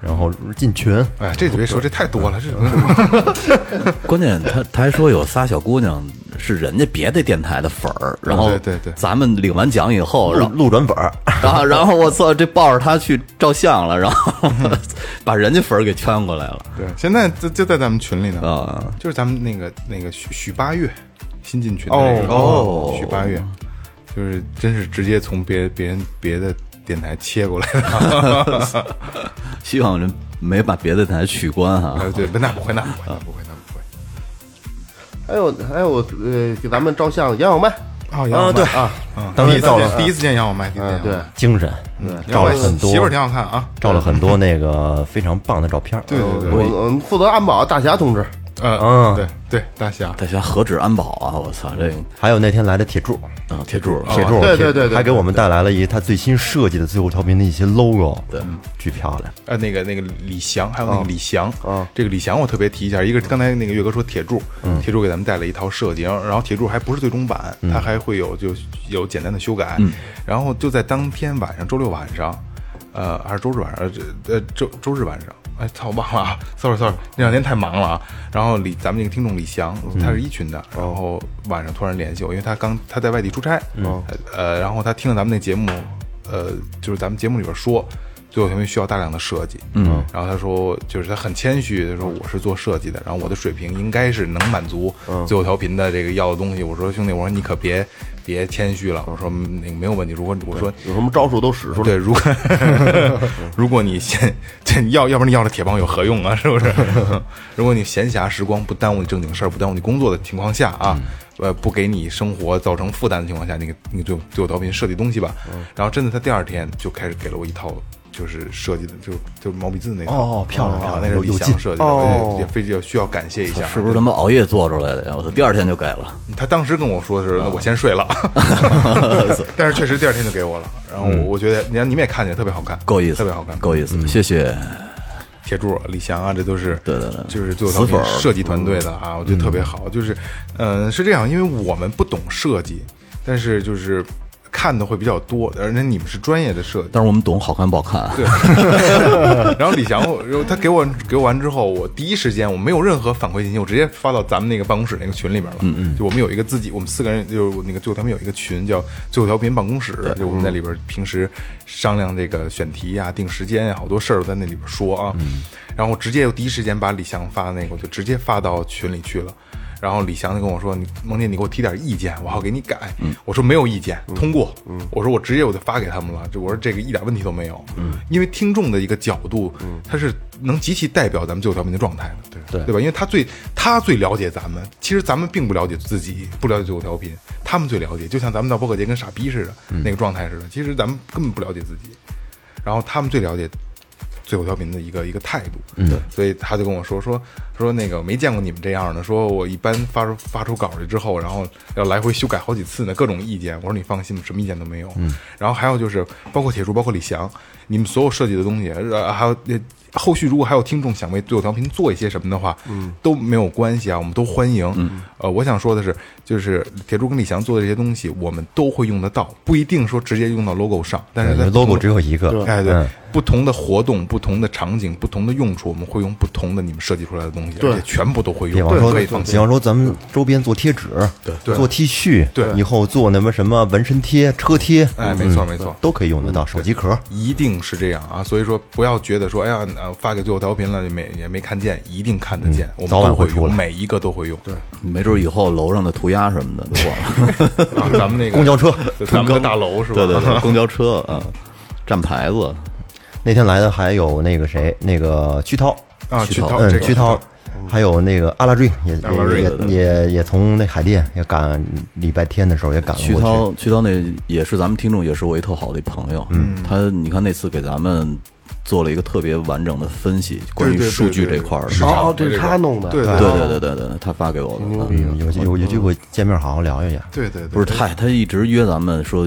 然后进群，哎，这别说，这太多了，这 关键他他还说有仨小姑娘是人家别的电台的粉儿，然后对对对。咱们领完奖以后，然路后路转粉儿，然后然后我操，这抱着他去照相了，然后 把人家粉儿给圈过来了。对，现在就就在咱们群里呢，啊！就是咱们那个那个许许八月新进群的那个哦。许八月，就是真是直接从别别人别的电台切过来的。希望人没把别的台取关哈。呃，对，那不会，那不会，那不会，那不会。还有还有呃，给咱们照相杨小麦哦，杨小麦啊，当时照了第一次见杨小麦，第一次见啊，对精神，照了很多媳妇儿挺好看啊。照了很多那个非常棒的照片。对对对，我我们负责安保大侠同志，呃，嗯对对，大侠，大侠何止安保啊！我操，这还有那天来的铁柱，啊铁柱哦铁柱，对对对对还给我们带来了一他最新设计的最后调频的一些 logo，对，巨漂亮。呃，那个那个李翔，还有那个李翔啊这个李翔我特别提一下，一个是刚才那个岳哥说铁柱，铁柱给咱们带了一套设计，然后然后铁柱还不是最终版，他还会有就有简单的修改，然后就在当天晚上，周六晚上，呃，还是周日晚上，呃周周日晚上。哎，操，忘了啊，sorry sorry，那两天太忙了啊。然后李咱们那个听众李翔，他是一群的，然后晚上突然联系我，因为他刚他在外地出差，呃，然后他听了咱们那节目，呃，就是咱们节目里边说，最后调频需要大量的设计，嗯，然后他说，就是他很谦虚，他说我是做设计的，然后我的水平应该是能满足最后调频的这个要的东西。我说兄弟，我说你可别别谦虚了。我说嗯那个没有问题。如果我说有什么招数都使出来。对，如果 如果你闲，这你要要不然你要这铁棒有何用啊？是不是？如果你闲暇时光不耽误你正经事儿，不耽误你工作的情况下啊，呃，不给你生活造成负担的情况下，那个那个最最有调频设计东西吧。然后真的，他第二天就开始给了我一套。就是设计的，就就是毛笔字那套哦漂亮漂亮啊那是李翔设计的，哦也非要需要感谢一下。是不是他妈熬夜做出来的呀？我操，第二天就给了。他当时跟我说的是，那我先睡了，但是确实第二天就给我了。然后我我觉得，你看你们也看见，特别好看，够意思，特别好看，够意思。谢谢。铁柱、李翔啊，这都是对对对就是最后死粉儿设计团队的啊，我觉得特别好。就是，嗯、是这样，因为我们不懂设计，但是就是看的会比较多，而且你们是专业的设计。但是我们懂好看不好看。对，然后李翔，然后他给我给我完之后，我第一时间我没有任何反馈信息，我直接发到咱们那个办公室那个群里边了。嗯嗯，就我们有一个自己，我们四个人就是那个最后他们有一个群叫最后调频办公室，就我们在里边平时商量这个选题呀、定时间呀，好多事儿都在那里边说啊。嗯然后我直接就第一时间把李翔发的那个，我就直接发到群里去了。然后李翔就跟我说：“你梦姐，你给我提点意见，我好给你改。我说：“没有意见，通过。我说：“我直接我就发给他们了。就我说这个一点问题都没有。因为听众的一个角度，他是能极其代表咱们最后调频的状态的，对对对吧？因为他最他最了解咱们，其实咱们并不了解自己，不了解最后调频，他们最了解。就像咱们到播客节跟傻逼似的、那个状态似的，其实咱们根本不了解自己，然后他们最了解最后调频的一个一个态度，嗯，所以他就跟我说说说那个没见过你们这样的，说我一般发出发出稿去之后，然后要来回修改好几次呢，各种意见。我说你放心，什么意见都没有。嗯，然后还有就是包括铁柱，包括李翔，你们所有设计的东西，呃，还有呃后续如果还有听众想为最后调频做一些什么的话，嗯，都没有关系啊，我们都欢迎。嗯，呃，我想说的是，就是铁柱跟李翔做的这些东西，我们都会用得到，不一定说直接用到 logo 上，但是在 logo 只有一个，哎，对，嗯不同的活动、不同的场景、不同的用处，我们会用不同的你们设计出来的东西，对而且全部都会用，比方说，可以放心。比方说咱们周边做贴纸，对对做 T 恤，对以后做那么什么纹身贴、车贴，哎，没错没错，都可以用得到。手机壳，一定是这样啊！所以说，不要觉得说，哎呀，呃发给最后调频了，也没也没看见，一定看得见，我们早晚会用，每一个都会用。对，没准以后楼上的涂鸦什么的都忘了。咱们那个公交车对咱们的大楼是吧？对对对，公交车啊，站牌子。那天来的还有那个谁，那个曲涛，啊，曲涛嗯，屈涛还有那个阿拉瑞也阿拉瑞也也也也从那海淀也赶礼拜天的时候也赶了过去。曲涛，曲涛那也是咱们听众，也是我一特好的朋友。嗯，他你看那次给咱们做了一个特别完整的分析，关于数据这块儿的。哦这是他弄的对对对对对对对，他发给我的。有有有机会见面好好聊一下。对对，对不是他，他一直约咱们说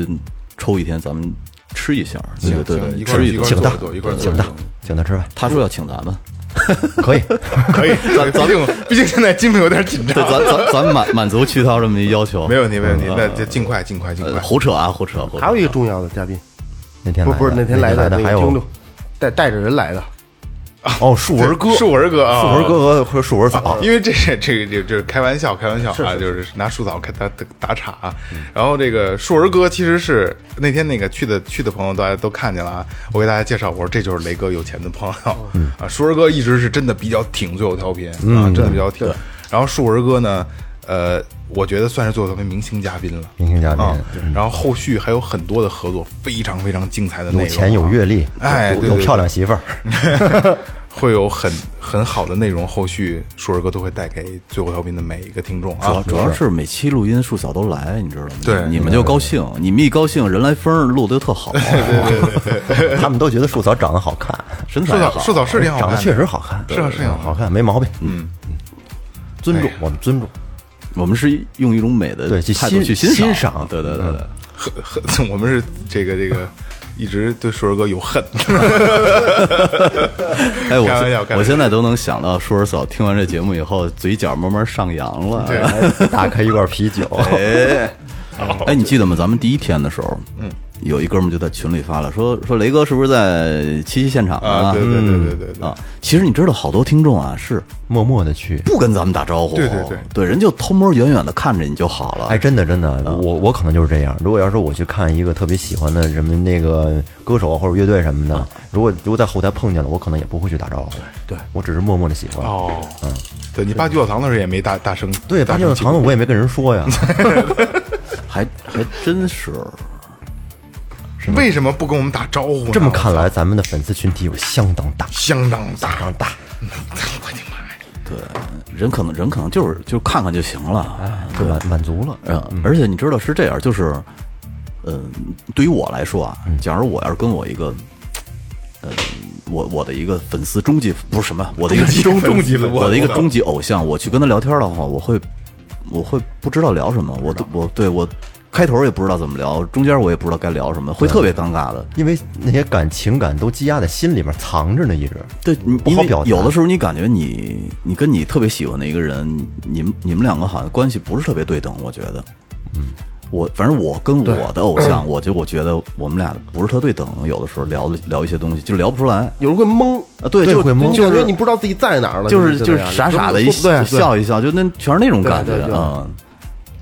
抽一天咱们吃一下，对行对对，一请他做做一请他请他吃饭，他说要请咱们，可以。可以，咱毕竟毕竟现在经费有点紧，张，咱咱咱满满足曲涛这么一要求，没问题没问题，那就尽快尽快尽呃快。胡扯啊胡扯。还有一个重要的嘉宾，那天来的不不是那天来的的还有带带着人来的，哦，树儿哥，树儿哥啊，树儿哥和和树儿嫂，因为这是这个这个这是开玩笑，开玩笑啊，就是拿树嫂开打打打岔啊。然后这个树儿哥其实是那天那个去的去的朋友，大家都看见了啊。我给大家介绍，我说这就是雷哥有钱的朋友啊。树儿哥一直是真的比较挺最后调频啊，真的比较挺。然后树儿哥呢，呃，我觉得算是最后调频明星嘉宾了。明星嘉宾啊，然后后续还有很多的合作，非常非常精彩的内容啊，有钱有阅历，哎有漂亮媳妇儿，会有很很好的内容，后续树儿哥都会带给最后调频的每一个听众啊。主要主要是每期录音树嫂都来，你知道吗？对你们就高兴，你们一高兴，人来疯儿，录的就特好，他们都觉得树嫂长得好看，树身材好。枣树嫂是挺好看的，长得确实好看，是啊是啊好看，没毛病。嗯，尊重哎我们尊重，我们是用一种美的对去态度欣去赏，欣赏对对对对。很很，我们是这个这个一直对硕儿哥有恨。哎，我我现在都能想到舒儿嫂听完这节目以后，嘴角慢慢上扬了。对 打开一罐啤酒，哎，哎，你记得吗？咱们第一天的时候，嗯，有一哥们就在群里发了，说说雷哥是不是在七夕现场啊，对对对对对对，啊，其实你知道，好多听众啊是默默的去。不跟咱们打招呼，对对对对，人就偷摸远远的看着你就好了。哎，真的真的，我我可能就是这样。如果要是我去看一个特别喜欢的什么那个歌手或者乐队什么的，如果如果在后台碰见了，我可能也不会去打招呼。对我只是默默的喜欢。哦，嗯对你扒九角堂的时候也没大大声，对，八九堂的我也没跟人说呀。还还真是。为什么不跟我们打招呼呢？这么看来，咱们的粉丝群体有相当大，相当大，相当大。我的妈呀！对，人可能人可能就是就看看就行了，对，满满足了。嗯，而且你知道是这样，就是，嗯，对于我来说啊，嗯。假如我要是跟我一个，呃，我我的一个粉丝终极不是什么，我的一个 终终极粉丝我的一个终极偶像，我去跟他聊天的话，我会我会不知道聊什么，我都我对我开头也不知道怎么聊，中间我也不知道该聊什么，会特别尴尬的。因为那些感情感都积压在心里面，藏着呢，一直。对，你因为不好表达有的时候你感觉你你跟你特别喜欢的一个人，你们你们两个好像关系不是特别对等，我觉得。嗯，我反正我跟我的偶像，我就我觉得我们俩不是特对等，有的时候聊聊一些东西就聊不出来有人会懵，啊。对，就会懵就感觉你不知道自己在哪儿了，就是就是傻傻的一笑一笑，就那全是那种感觉对对对啊。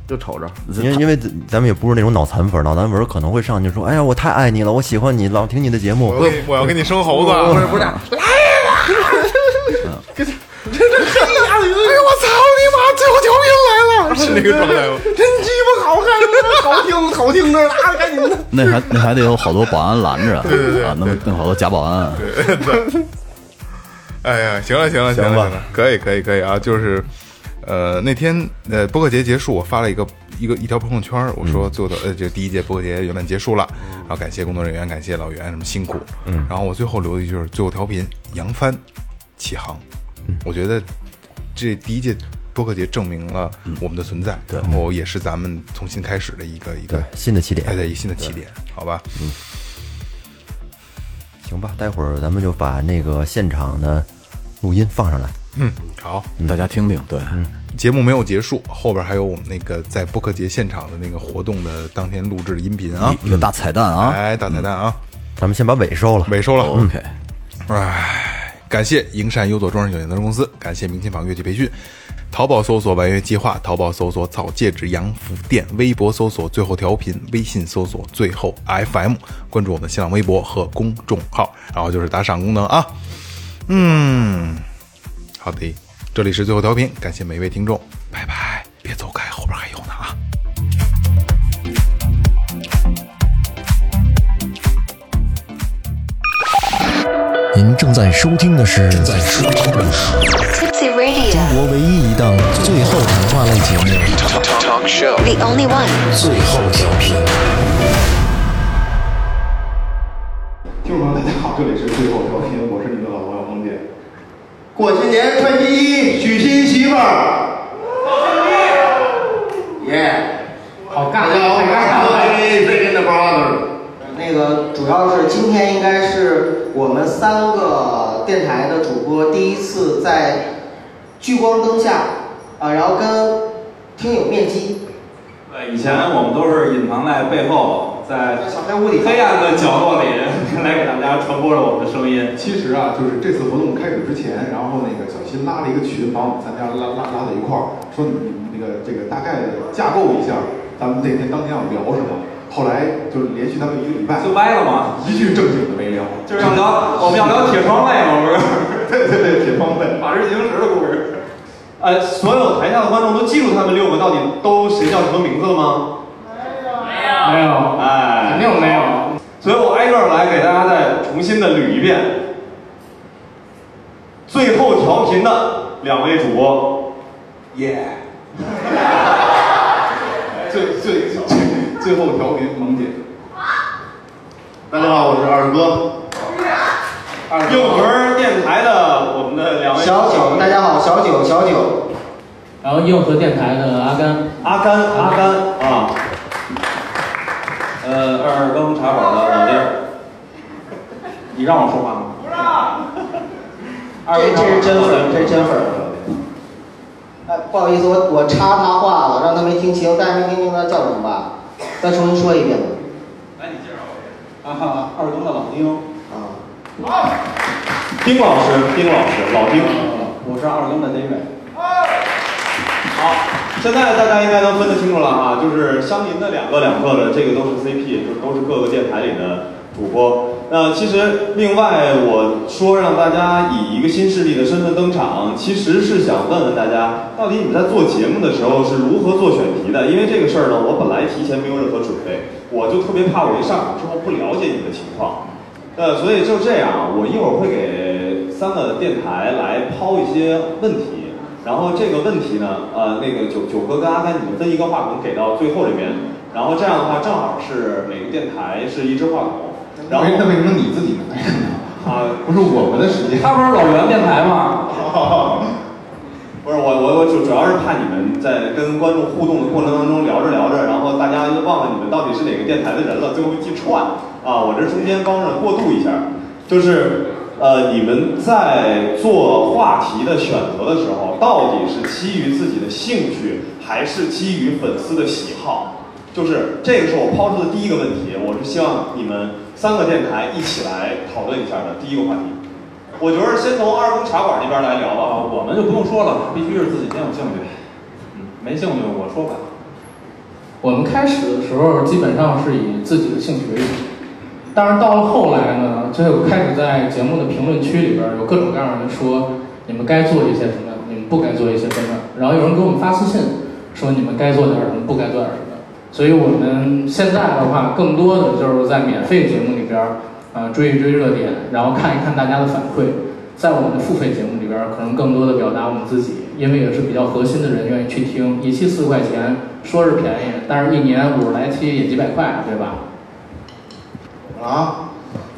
就瞅着。因为因为咱们也不是那种脑残粉，脑残粉可能会上去说：“哎呀，我太爱你了，我喜欢你，老听你的节目。我要给我要给你生猴子，不是不是，来呀！哎呦我操你妈！最后调频来了，是那个状态吗？真鸡巴好看，好听好听着呢，啊赶紧的。那还那还得有好多保安拦着，对对对弄好多假保安。哎呀，行了行了行了，可以可以可以啊！就是，呃，那天呃播客节结束，我发了一个一个一条朋友圈，我说最后的呃这第一届播客节圆满结束了，然后感谢工作人员，感谢老袁什么辛苦，嗯，然后我最后留的一句是最后调频扬帆起航，我觉得这第一届播客节证明了我们的存在，然后也是咱们重新开始的一个一个对新的起点。哎对，一新的起点，好吧？行吧，待会儿咱们就把那个现场的录音放上来。嗯，好，大家听听，对，节目没有结束，后边还有我们那个在播客节现场的那个活动的当天录制的音频啊，一个大彩蛋啊。哎，大彩蛋啊，咱们先把尾收了。尾收了。OK，哎，感谢营善优左装饰有限责任公司，感谢明琴坊乐器培训，淘宝搜索“玩乐计划”，淘宝搜索“草戒指洋服店”，微博搜索“最后调频”，微信搜索“最后 FM”，关注我们的新浪微博和公众号，然后就是打赏功能啊。嗯，好的，这里是最后调频，感谢每一位听众，拜拜，别走开，后边还有呢啊。您正在收听的是正在收听的是 Tipsy Radio, 中国唯一一档最后谈话类节目 the only one.《最后调频》。听众朋友，大家好，这里是最后调频，我是你们的老朋友。过新年穿新衣，娶新媳妇儿。耶！好尬，大家好，太尬了。我是 Second Brother。那个主要是今天应该是我们三个电台的主播第一次在聚光灯下啊，然后跟听友面基。对，以前我们都是隐藏在背后，在小黑屋里黑暗的角落里 来给大家传播着我们的声音。其实啊，就是这次活动开始之前，然后那个小新拉了一个群，把我们三家拉拉拉到一块儿，说你们那个这个大概的架构一下，咱们那天当天要聊什么。后来就是连续他们一个礼拜，就歪了嘛，一句正经的没聊，就是要聊，我们要聊铁窗泪嘛，不是？对对对，铁窗泪。法制进行时的故事。呃，所有台下的观众都记住他们六个到底都谁叫什么名字了吗？没有，没有，哎，肯定没有。所以我挨个儿来给大家再重新的捋一遍。最后调频的两位主播，耶、最最最最后调频萌姐，大家好，我是二哥。硬核电台的我们的两位小九，大家好，小九，小九。然后硬核电台的阿甘，阿甘，阿甘啊，呃，二更茶馆的老弟儿，你让我说话吗？不让。二这更茶馆这是真粉这是真粉儿。哎，不好意思，我我插他话了，让他没听清，但是没听清他叫什么吧？再重新说一遍吧。来，你介绍我。啊哈，二更的老丁，啊，好丁老师，丁老师，老丁，我是二更的 David。好，现在大家应该都分得清楚了啊，就是相邻的两个两个的，这个都是 CP，就是都是各个电台里的主播。那其实另外我说让大家以一个新势力的身份登场，其实是想问问大家，到底你们在做节目的时候是如何做选题的？因为这个事儿呢，我本来提前没有任何准备，我就特别怕我一上场之后不了解你的情况。呃，所以就这样，我一会儿会给三个电台来抛一些问题，然后这个问题呢，呃，那个九九哥跟阿甘，你们分一个话筒给到最后这边，然后这样的话正好是每个电台是一支话筒。然后那为什么你自己能啊，不是我们的时间。他不是老袁电台吗？不是我我我主主要是怕你们在跟观众互动的过程当中聊着聊着，然后大家就忘了你们到底是哪个电台的人了，最后一记串啊！我这中间帮着过渡一下，就是呃，你们在做话题的选择的时候，到底是基于自己的兴趣，还是基于粉丝的喜好？就是这个是我抛出的第一个问题，我是希望你们三个电台一起来讨论一下的第一个话题。我觉得先从二宫茶馆那边来聊吧。我们就不用说了，必须是自己先有兴趣。嗯，没兴趣我说吧。我们开始的时候基本上是以自己的兴趣为主，但是到了后来呢，就开始在节目的评论区里边有各种各样的人说你们该做一些什么，你们不该做一些什么，然后有人给我们发私信说你们该做点什么，不该做点什么。所以我们现在的话，更多的就是在免费节目里边儿，呃，追一追热点，然后看一看大家的反馈。在我们的付费节目里边，可能更多的表达我们自己，因为也是比较核心的人愿意去听。一期四块钱，说是便宜，但是一年五十来期也几百块，对吧？啊，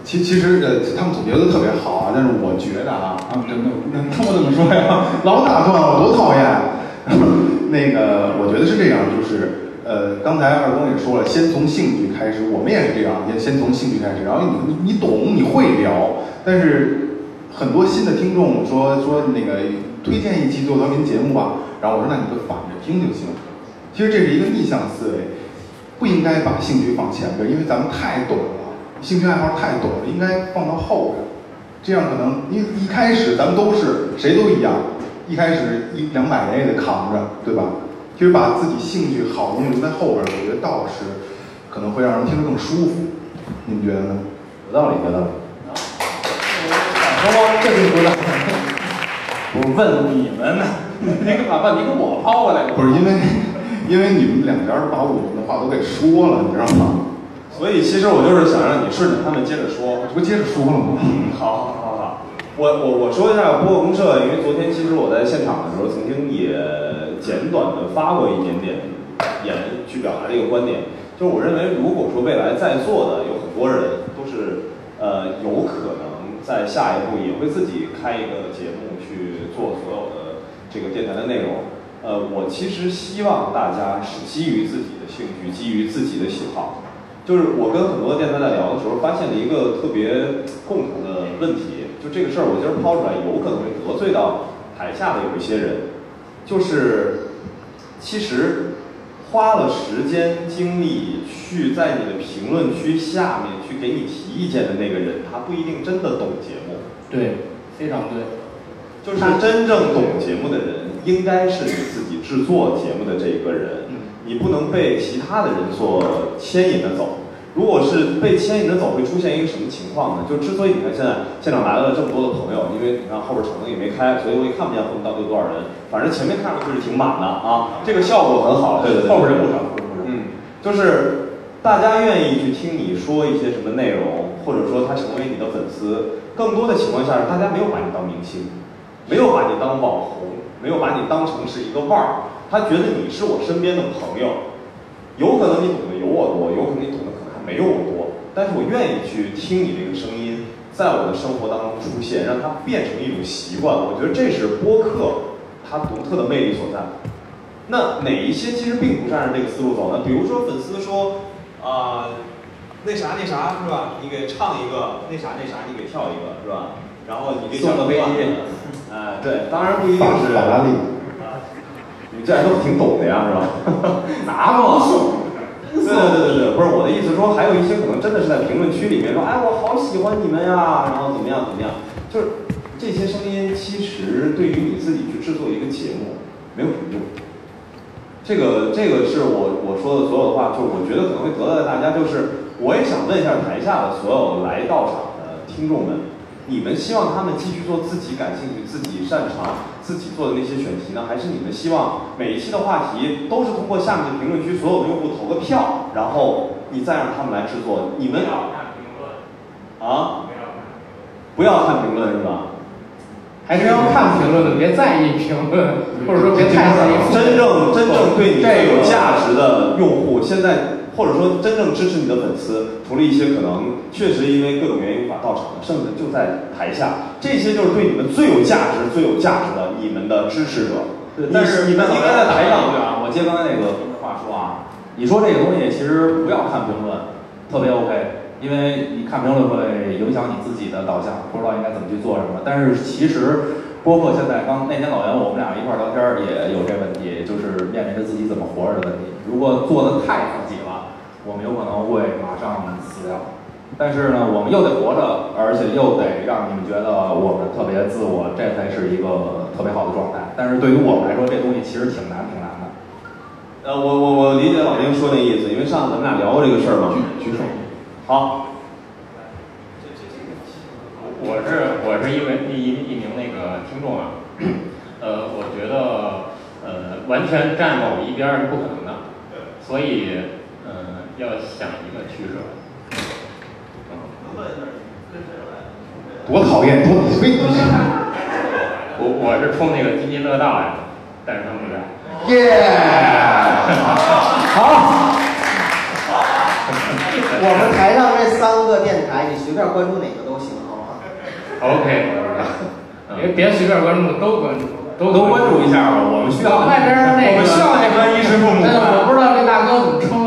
其其实呃，他们总结的特别好啊，但是我觉得啊，啊，真的，那那我怎么说呀？老打断我，多讨厌！那个，我觉得是这样，就是呃，刚才二公也说了，先从兴趣开始，我们也是这样，也先从兴趣开始，然后你你懂，你会聊，但是很多新的听众说说那个推荐一期做调频节目吧，然后我说那你就反着听就行。其实这是一个逆向思维，不应该把兴趣放前边，因为咱们太懂了，兴趣爱好太多了，应该放到后边。这样可能因为一开始咱们都是谁都一样，一开始一两百年也得扛着，对吧？其实把自己兴趣好的东西留在后边，我觉得倒是可能会让人听着更舒服。你们觉得呢？有道理，有道理。说这就不是，我问你们呢，你干嘛把你给我抛过来？不是因为，因为你们两边儿把我们的话都给说了，你知道吗？所以其实我就是想让你顺着他们接着说，这不接着说了吗？嗯，好，好，好，好。我我我说一下播客公社，因为昨天其实我在现场的时候曾经也简短的发过一点点言，去表达这个观点。就是我认为，如果说未来在座的有很多人都是呃有可能在下一步也会自己开一个节目去做所有的这个电台的内容。呃，我其实希望大家是基于自己的兴趣，基于自己的喜好。就是我跟很多电台在聊的时候，发现了一个特别共同的问题。就这个事儿，我今儿抛出来，有可能会得罪到台下的有一些人。就是其实花了时间精力去在你的评论区下面去给你提意见的那个人，他不一定真的懂节目。对，非常对。就是真正懂节目的人，应该是你自己制作节目的这一个人。你不能被其他的人所牵引着走。如果是被牵引着走，会出现一个什么情况呢？就之所以你看现在现场来了这么多的朋友，因为你看后边场灯也没开，所以我也看不见后面到底有多少人。反正前面看上去是挺满的啊，这个效果很好。对对对，后边人不少。嗯，就是大家愿意去听你说一些什么内容，或者说他成为你的粉丝，更多的情况下是大家没有把你当明星，没有把你当网红，没有把你当成是一个腕儿。他觉得你是我身边的朋友，有可能你懂得有我多，有可能你懂得可能还没有我多，但是我愿意去听你这个声音，在我的生活当中出现，让它变成一种习惯。我觉得这是播客它独特的魅力所在。那哪一些其实并不是按照这个思路走呢？比如说粉丝说啊、那啥那啥是吧？你给唱一个，那啥那啥你给跳一个是吧？然后你给讲个飞机，哎，对，当然不一定是法拉利。你这都挺懂的呀，是吧？拿嘛，对对对对对，不是我的意思说，还有一些可能真的是在评论区里面说，哎，我好喜欢你们呀，然后怎么样怎么样，就是这些声音其实对于你自己去制作一个节目没有什么用。这个这个是我我说的所有的话，就是我觉得可能会得到大家就是我也想问一下台下的所有来到场的听众们，你们希望他们继续做自己感兴趣、自己擅长、自己做的那些选题呢，还是你们希望每一期的话题都是通过下面的评论区所有的用户投个票，然后你再让他们来制作？你们啊？不要看评论是吧？还是要看评论的，别在意评论，或者说别太在意。真正真正对你最有价值的用户，现在或者说真正支持你的粉丝，除了一些可能确实因为各种原因无法到场的，剩下的就在台下，这些就是对你们最有价值、最有价值的你们的支持者。你但是你们应该在台上对啊，我接刚才那个话说啊，你说这个东西其实不要看评论，特别 OK，因为你看评论会影响你自己的导向，不知道应该怎么去做什么。但是其实包括现在刚那天老袁我们俩一块儿聊天儿也有这问题，就是面临着自己怎么活着的问题。如果做的太我们有可能会马上死掉。但是呢，我们又得活着，而且又得让你们觉得我们特别自我，这才是一个特别好的状态。但是对于我们来说，这东西其实挺难，挺难的。呃，我我我理解老丁说那意思，因为上次咱们俩聊过这个事儿嘛。举手。好，我是我是一位一一名那个听众啊，呃，我觉得呃完全站某一边儿是不可能的，所以呃要想一个取舍。多讨厌，多非你我我是冲那个津津乐道来的，但是他们不在。耶！好，我们台上这三个电台，你随便关注哪个都行，好吗？OK，别别随便关注，都关注，都都关注一下吧，我们需要外边儿那个，我们需要那个衣食父母。嗯我不知道这大哥怎么称呼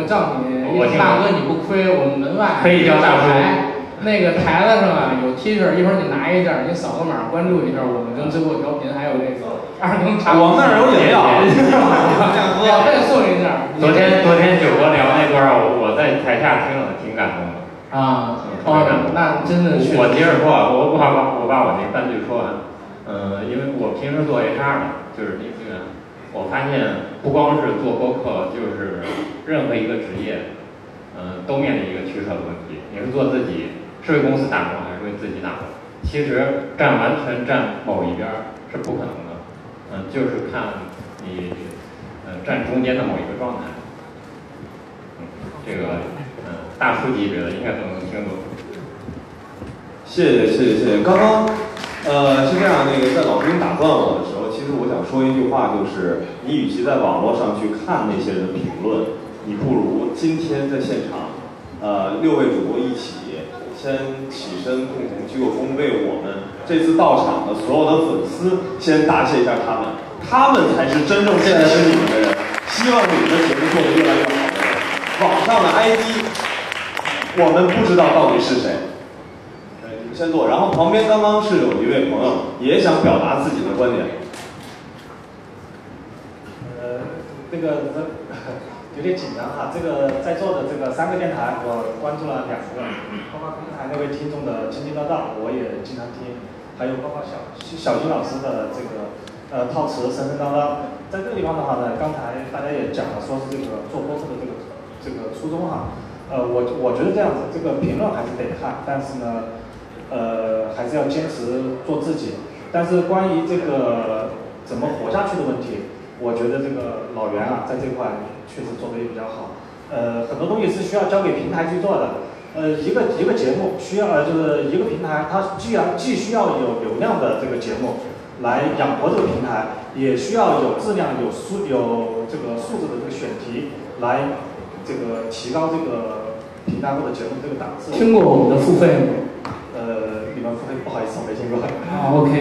我，我叫你我大哥，你不亏。我们门外可以叫大叔台那个台子上啊有 T 恤，一会儿你拿一件儿，你扫个码关注一下我们跟最后调频，还有那个二更茶。我们那儿有饮料免费送一件儿。昨天昨天九哥聊那段儿，我我在台下听了，挺感动的。啊，特别感动。那真的是我接着说啊，我我把把我把我那半句说完。呃，因为我平时做 HR 的，就是那个，我发现不光是做播客，就是任何一个职业，嗯、都面临一个取舍的问题。你是做自己，是为公司打工，还是为自己打工？其实站完全站某一边是不可能的，嗯、就是看你，呃，站中间的某一个状态。嗯，这个，嗯、大叔级别的应该都能听懂。谢谢谢谢谢谢。刚刚，呃，是这样，那个在老兵打断我的时候，其实我想说一句话，就是你与其在网络上去看那些人的评论，你不如今天在现场，呃，六位主播一起先起身共同鞠个躬，为我们这次到场的所有的粉丝先答谢一下他们，他们才是真正支持你们的人，希望你们的节目做得越来越好的人。网上的 ID，我们不知道到底是谁。先坐，然后旁边刚刚是有一位朋友也想表达自己的观点。呃，那个有点紧张哈，这个在座的这个三个电台，我关注了两个，包括平台那位听众的津津乐道，我也经常听，还有包括小小金老师的这个呃套词神神叨叨，在这个地方的话呢，刚才大家也讲了，说是这个做播客的这个这个初衷哈，呃，我我觉得这样子，这个评论还是得看，但是呢，呃，还是要坚持做自己。但是关于这个怎么活下去的问题，我觉得这个老袁啊，在这块确实做得也比较好。呃，很多东西是需要交给平台去做的。呃，一个一个节目需要呃，就是一个平台，它既然既需要有流量的这个节目来养活这个平台，也需要有质量、有素、有这个素质的这个选题来这个提高这个平台或者节目这个档次。听过我们的付费？呃，你们付费不好意思，我没听过。啊，OK，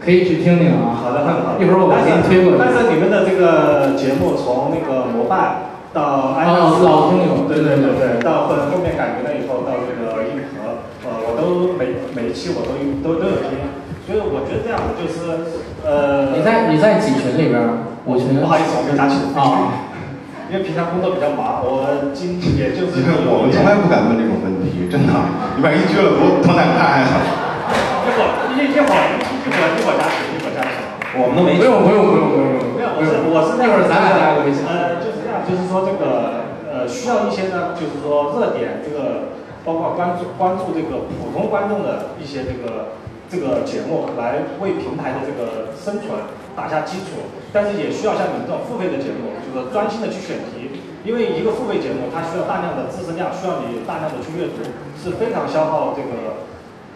可以去听听啊。好的，好。一会儿我给你推过去。但是你们的这个节目从那个摩拜到安哦老听友对对对对，到后后面改名了以后到这个硬核，呃，我都每每一期我都都都有听，所以我觉得这样子就是呃。你在你在几群里边儿？五群。不好意思，我没加群啊。因为平常工作比较忙，我今也就是因为我们从来不敢问这种问题，真的。你万一撅了多多难看呀！一会儿一一会儿一会儿一会儿加群，一会儿加群。我们都没不用不用不用不用没有，我是我是那会儿咱俩加个微信呃，就是这样，就是说这个呃，呃需要一些呢，就是说热点这个，包括关注关注这个普通观众的一些这个这个节目，来为平台的这个生存打下基础。但是也需要像你们这种付费的节目，就是专心的去选题，因为一个付费节目它需要大量的知识量，需要你大量的去阅读，是非常消耗这个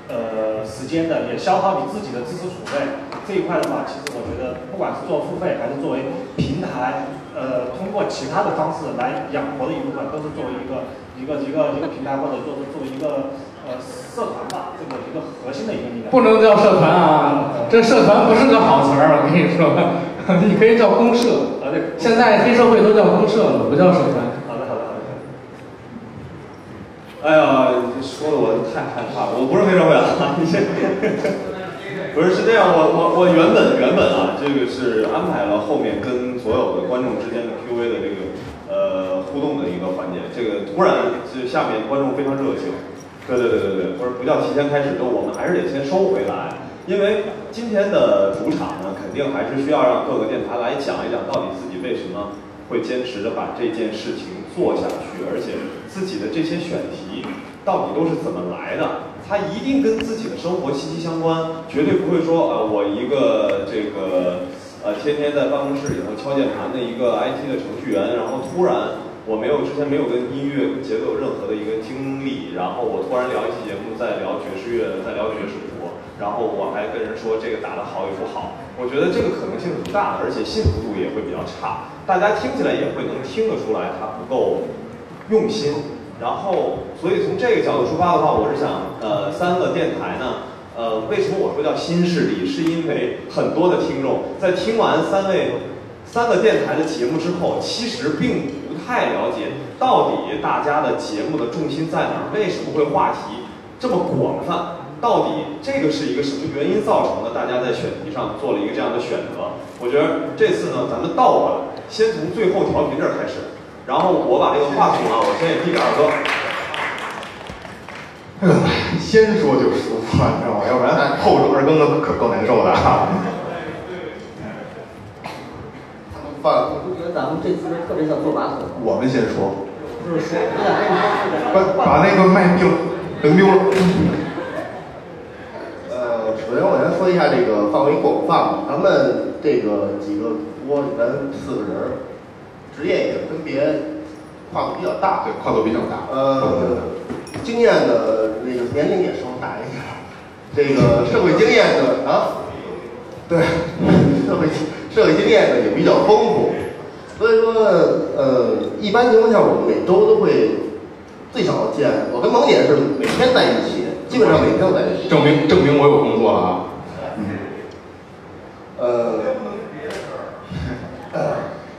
呃时间的，也消耗你自己的知识储备。这一块的话，其实我觉得不管是做付费还是作为平台，呃，通过其他的方式来养活的一部分，都是作为一个一个一个一个平台，或者说是作为一个呃社团吧，这个一个核心的一个力量。不能叫社团啊，这社团不是个好词儿，我跟你说，你可以叫公社。啊对，现在黑社会都叫公社了，不叫社团。好的好的好的。哎呀，太害怕了，我不是黑社会啊，你 这不是是这样，我我我原本原本啊，这个是安排了后面跟所有的观众之间的 Q&A 的这个呃互动的一个环节，这个突然就下面观众非常热情，对对对对对，不是不叫提前开始，就我们还是得先收回来，因为今天的主场呢，肯定还是需要让各个电台来讲一讲到底自己为什么会坚持的把这件事情做下去，而且自己的这些选题到底都是怎么来的。它一定跟自己的生活息息相关，绝对不会说呃，我一个这个呃天天在办公室里头敲键盘的一个 IT 的程序员，然后突然我没有之前没有跟音乐节奏有任何的一个经历，然后我突然聊一期节目在聊爵士乐，在聊爵士鼓，然后我还跟人说这个打得好与不好，我觉得这个可能性很大，而且信服度也会比较差，大家听起来也会能听得出来他不够用心。然后，所以从这个角度出发的话，我是想，呃，三个电台呢，呃，为什么我说叫新势力？是因为很多的听众在听完三位三个电台的节目之后，其实并不太了解到底大家的节目的重心在哪儿，为什么会话题这么广泛？到底这个是一个什么原因造成的？大家在选题上做了一个这样的选择。我觉得这次呢，咱们倒过来，先从最后调频这儿开始。然后我把这个话筒啊，我先也递给二哥。哎呦，先说就舒服，你知道吗？要不然后手二更的可够难受的啊。放，我就觉得咱们这次特别像坐马桶。我们先说，不是说，把把那个麦丢了，扔丢了。呃，首先我先说一下这个范围广泛，咱们这个几个主播，咱四个人儿，职业也分别跨度比较大，对，跨度比较大。呃，经验的那个年龄也稍大一点儿，这个社会经验的啊，对，社会社会经验呢也比较丰富，所以说呃，一般情况下我们每周都会最少见，我跟萌姐是每天在一起，基本上每天都在一起。证明证明我有工作了啊。呃，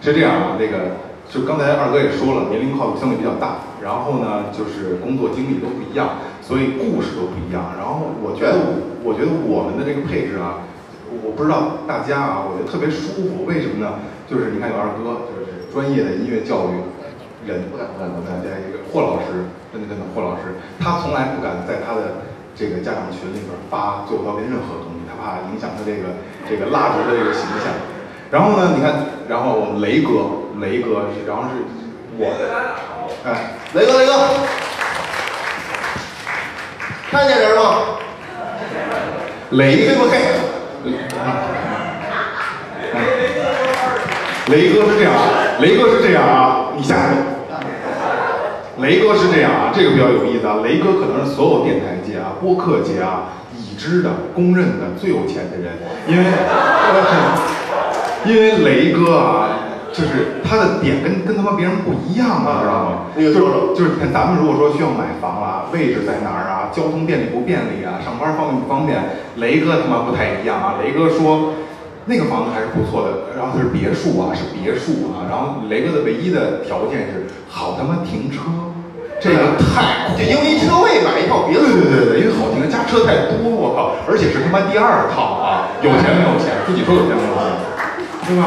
是这样啊，那个就刚才二哥也说了，年龄跨度相对比较大，然后呢，就是工作经历都不一样，所以故事都不一样。然后我觉得，我觉得我们的这个配置啊，我不知道大家啊，我觉得特别舒服。为什么呢？就是你看有二哥，就是专业的音乐教育人，不敢不敢不敢，加一个霍老师，真的真的霍老师，他从来不敢在他的这个家长群里边发最后调频任何东西，他怕影响他这个这个拉直的这个形象。然后呢，你看，然后我们雷哥，雷哥是，然后是我，哎，雷哥，雷哥，看见人吗？雷对不对？雷哥是这样啊，雷哥是这样啊，你下去。雷哥是这样啊，这个比较有意思啊。雷哥可能是所有电台界啊、播客界啊已知的、公认的最有钱的人，因为因为雷哥啊，就是他的点跟跟他妈别人不一样，你知道吗？就是就是你看咱们如果说需要买房啊，位置在哪儿啊，交通便利不便利啊，上班方便不方便，雷哥他妈不太一样啊。雷哥说。那个房子还是不错的，然后它是别墅啊，是别墅啊。然后雷哥的唯一的条件是好他妈停车，这个 太就因为车位买一套别墅。对对对对，因为好停车，加车太多，我靠！而且是他妈第二套啊，有钱没有钱，自己说有钱没有钱，对吧？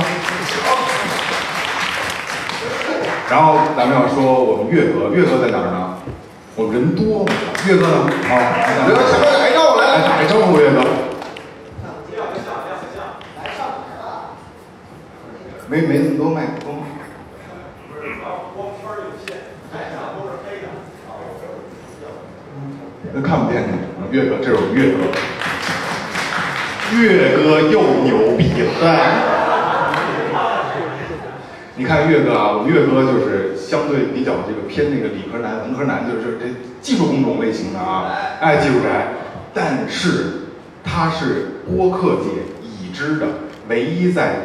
然后咱们要说我们岳哥，岳哥在哪儿呢？我们人多，岳哥呢？啊，来，来，来，让我来。哪位正夫人呢？两个像，个，来上台了。没没那么多麦克风。不是，光圈有限，都是黑的。那看不见你。岳哥，这首岳哥，岳哥又牛逼了。你看岳哥啊，我们岳哥就是相对比较这个偏那个理科男、文科男，就是这技术工种类型的啊，爱技术宅。但是他是播客界已知的唯一在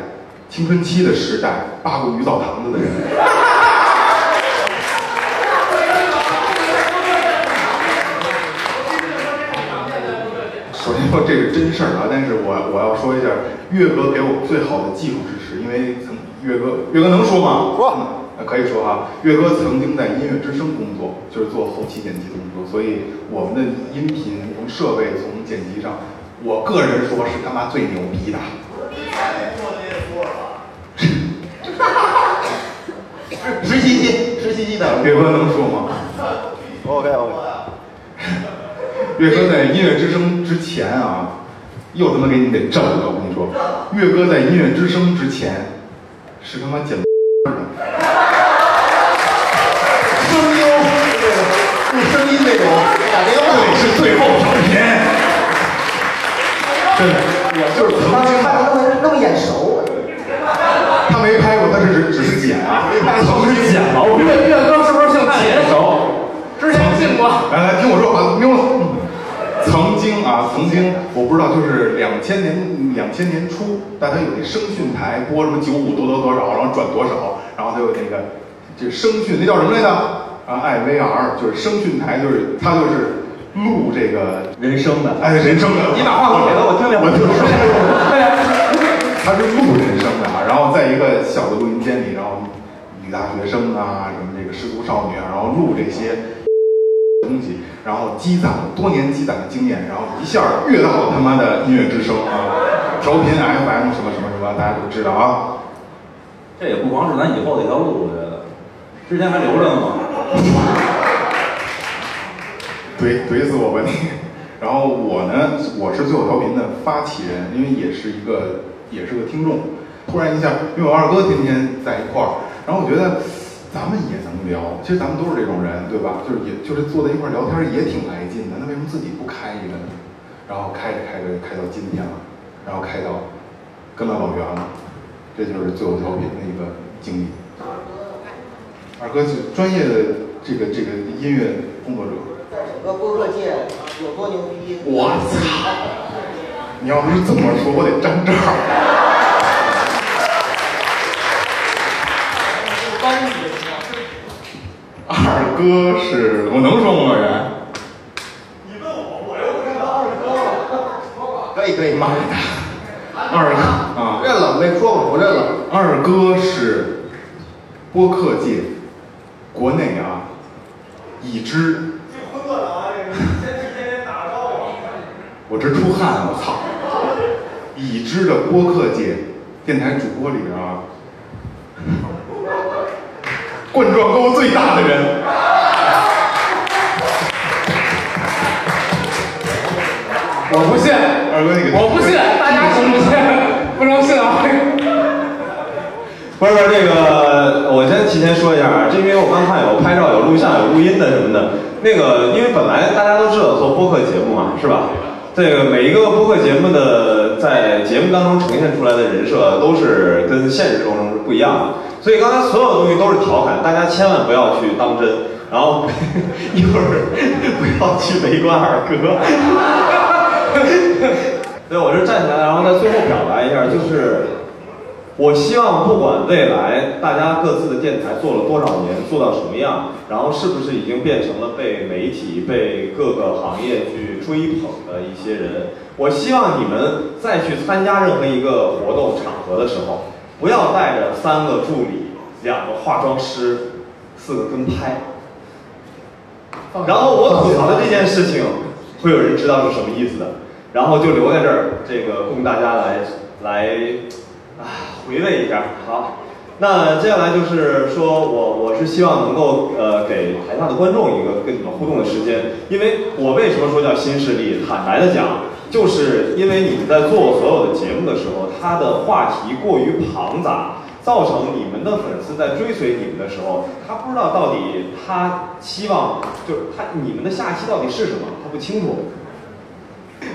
青春期的时代扒过鱼澡堂子的人。首先说这是真事儿啊，但是我我要说一下，岳哥给我最好的技术支持，因为曾岳哥岳哥能说吗？说，可以说啊，岳哥曾经在音乐之声工作，就是做后期剪辑的工作，所以我们的音频从设备从剪辑上，我个人说是他妈最牛逼的。实习期，实习期的。岳哥能说吗？OK OK。岳哥在音乐之声之前啊，又他妈给你得震了！我跟你说，岳哥在音乐之声之前是他妈剪的，声优，录声音那种，打电话。对，是最后调频。真的，我就是曾经他那么那么眼熟，他没拍过，但是只只是剪啊，曾经剪了。我岳岳哥是不是姓铁？熟，之前进过。来来，听我说，把瞄了。曾经啊，曾经我不知道，就是两千年两千年初，大家有那声讯台播什么九五多多多少，然后转多少，然后他有那个这声讯那叫什么来着？啊，IVR 就是声讯台，就是他就是录这个人声的，哎，人声的。你把话筒给他，我听听。我听说。他是录人声的啊，然后在一个小的录音间里，然后女大学生啊，什么这个失足少女啊，然后录这些。然后积攒了多年积攒的经验，然后一下跃到了他妈的音乐之声啊，调频 FM 什么什么什么，大家都知道啊。这也不光是咱以后的一条路，我觉得，之前还留着呢嘛。怼怼死我吧你！然后我呢，我是最后调频的发起人，因为也是一个也是个听众。突然一下，因为我二哥天天在一块儿，然后我觉得。咱们也能聊，其实咱们都是这种人，对吧？就是也就是坐在一块聊天也挺来劲的。那为什么自己不开一个呢？然后开着开着开到今天了，然后开到跟了老袁了，这就是最后调频的一个经历。二哥是专业的这个这个音乐工作者，在整个播客界有多牛逼？我操！你要是这么说，我得站这儿。二哥是我能说吗？老袁？你问我，我又不知道二哥。可以可以，妈的！二哥啊，认了，没说过，我认了。二哥是播客界国内啊已知。我这出汗，我操！已知的播客界电台主播里边啊。冠状沟最大的人，我不信，二哥你给，我不信，大家信不信？不能信啊！不是不是，这个我先提前说一下啊，这因为我刚看有拍照、有录像、有录音的什么的。那个，因为本来大家都知道做播客节目嘛，是吧？这个每一个播客节目的在节目当中呈现出来的人设都是跟现实中是不一样的。所以刚才所有的东西都是调侃，大家千万不要去当真，然后 一会儿不要去围观二哥。对，我是站起来，然后在最后表达一下，就是我希望不管未来大家各自的电台做了多少年，做到什么样，然后是不是已经变成了被媒体、被各个行业去追捧的一些人，我希望你们再去参加任何一个活动场合的时候。不要带着三个助理、两个化妆师、四个跟拍，然后我吐槽的这件事情，会有人知道是什么意思的，然后就留在这儿，这个供大家来来啊回味一下。好，那接下来就是说我我是希望能够呃给台下的观众一个跟你们互动的时间，因为我为什么说叫新势力？坦白的讲。就是因为你们在做所有的节目的时候，它的话题过于庞杂，造成你们的粉丝在追随你们的时候，他不知道到底他希望就是他你们的下期到底是什么，他不清楚。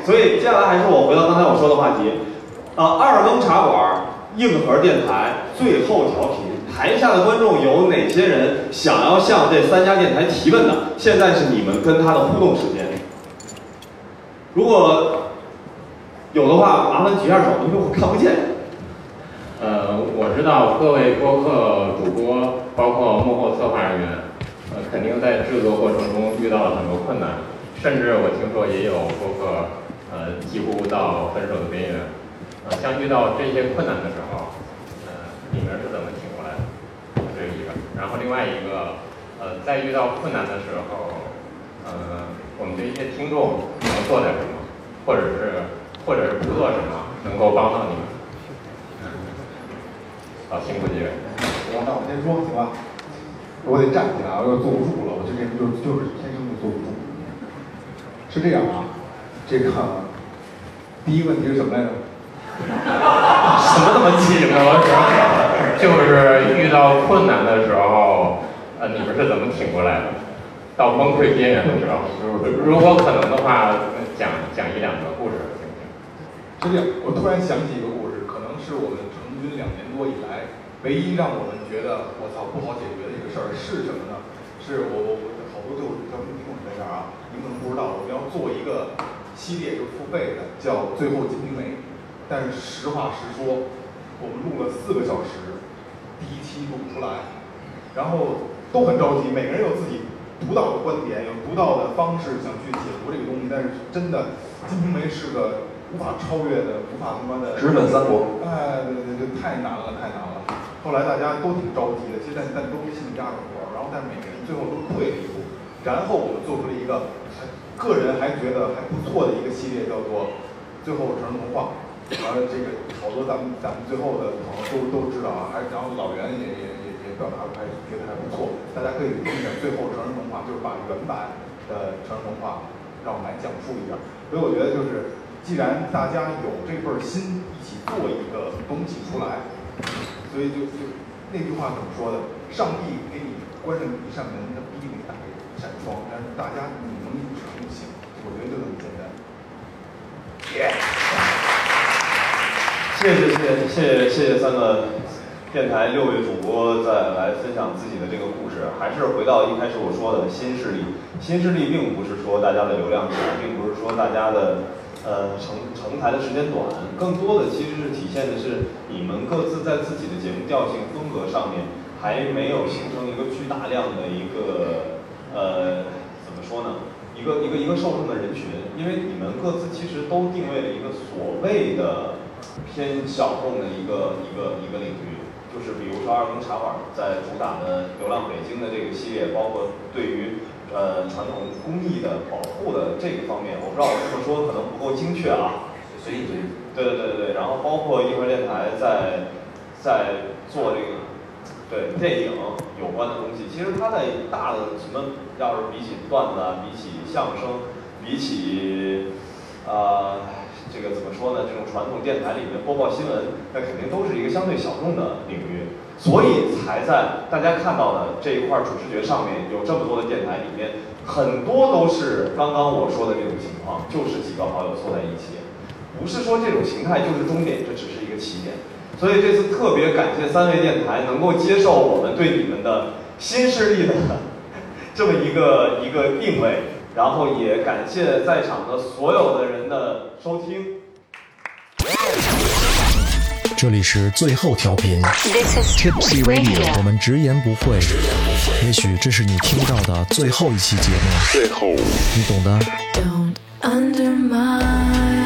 所以接下来还是我回到刚才我说的话题，啊，二更茶馆、硬核电台、最后调频，台下的观众有哪些人想要向这三家电台提问的？现在是你们跟他的互动时间。如果有的话，麻烦举下手，因为我看不见。呃，我知道各位播客主播，包括幕后策划人员，呃，肯定在制作过程中遇到了很多困难，甚至我听说也有播客，呃，几乎到分手的边缘。呃，像遇到这些困难的时候，呃，你们是怎么挺过来的？这是一个。然后另外一个，呃，在遇到困难的时候，呃，我们这些听众能做点什么，或者是或者是不做什么，能够帮到你们？好，辛苦几位。行，那我先说行吧。我得站起来，我又坐不住了。我这人就就是天生就坐不住。是这样啊，这个第一个问题是什么来着？什么那么紧呢？我是就是遇到困难的时候，呃，你们是怎么挺过来的？到崩溃边缘的时候，如果可能的话，讲讲一两个故事，行不行？是这样，我突然想起一个故事，可能是我们成军两年多以来，唯一让我们觉得我操不好解决的一个事儿是什么呢？是我我我好多就咱们听众在这儿啊，你们可能不知道，我们要做一个系列，就是付费的，叫《最后金瓶梅》。但是实话实说，我们录了四个小时，第一期录不出来，然后都很着急，每个人有自己独到的观点，有独到的方式想去解读这个东西。但是真的，《金瓶梅》是个无法超越的、无法他妈的直奔三国。哎，对对对，太难了，太难了。后来大家都挺着急的，其实但但都心里压着火，然后但每个人最后都退了一步，然后我们做出了一个个人还觉得还不错的一个系列，叫做《最后成人童话》。完了，这个好多咱们咱们最后的朋友都都知道啊，还然后老袁也也也也表达还觉得还不错，大家可以听一下最后成人童话，就是把原版的成人童话让我们来讲述一下。所以我觉得就是，既然大家有这份心，一起做一个东西出来，所以就就那句话怎么说的？上帝给你关上一扇门，他逼你打开一扇窗，但是大家你能一成就行，我觉得就这么简单。耶、谢谢谢谢谢谢谢谢三个电台六位主播再来分享自己的这个故事。还是回到一开始我说的新势力，新势力并不是说大家的流量少，并不是说大家的呃成成台的时间短，更多的其实是体现的是你们各自在自己的节目调性风格上面还没有形成一个巨大量的一个呃怎么说呢？一个一个一个受众的人群，因为你们各自其实都定位了一个所谓的偏小众的一个一个一个领域，就是比如说二更茶馆在主打的《流浪北京》的这个系列，包括对于呃传统工艺的保护的这个方面，我不知道我这么说可能不够精确啊。随意随意。对对对对对，然后包括一会儿电台在在做这个对电影有关的东西，其实它在大的什么，要是比起段子啊，比起相声，比起呃这个怎么说呢？这种传统电台里面播报新闻，那肯定都是一个相对小众的领域，所以才在大家看到的这一块主视觉上面有这么多的电台里面，很多都是刚刚我说的这种情况，就是几个好友凑在一起，不是说这种形态就是终点，这只是一个起点。所以这次特别感谢三位电台能够接受我们对你们的新势力的 这么一个一个定位，然后也感谢在场的所有的人的收听。这里是最后调频 This is Tipsy Radio，Radio 我们直言不讳。也许这是你听到的最后一期节目，最后，你懂的。Don't undermine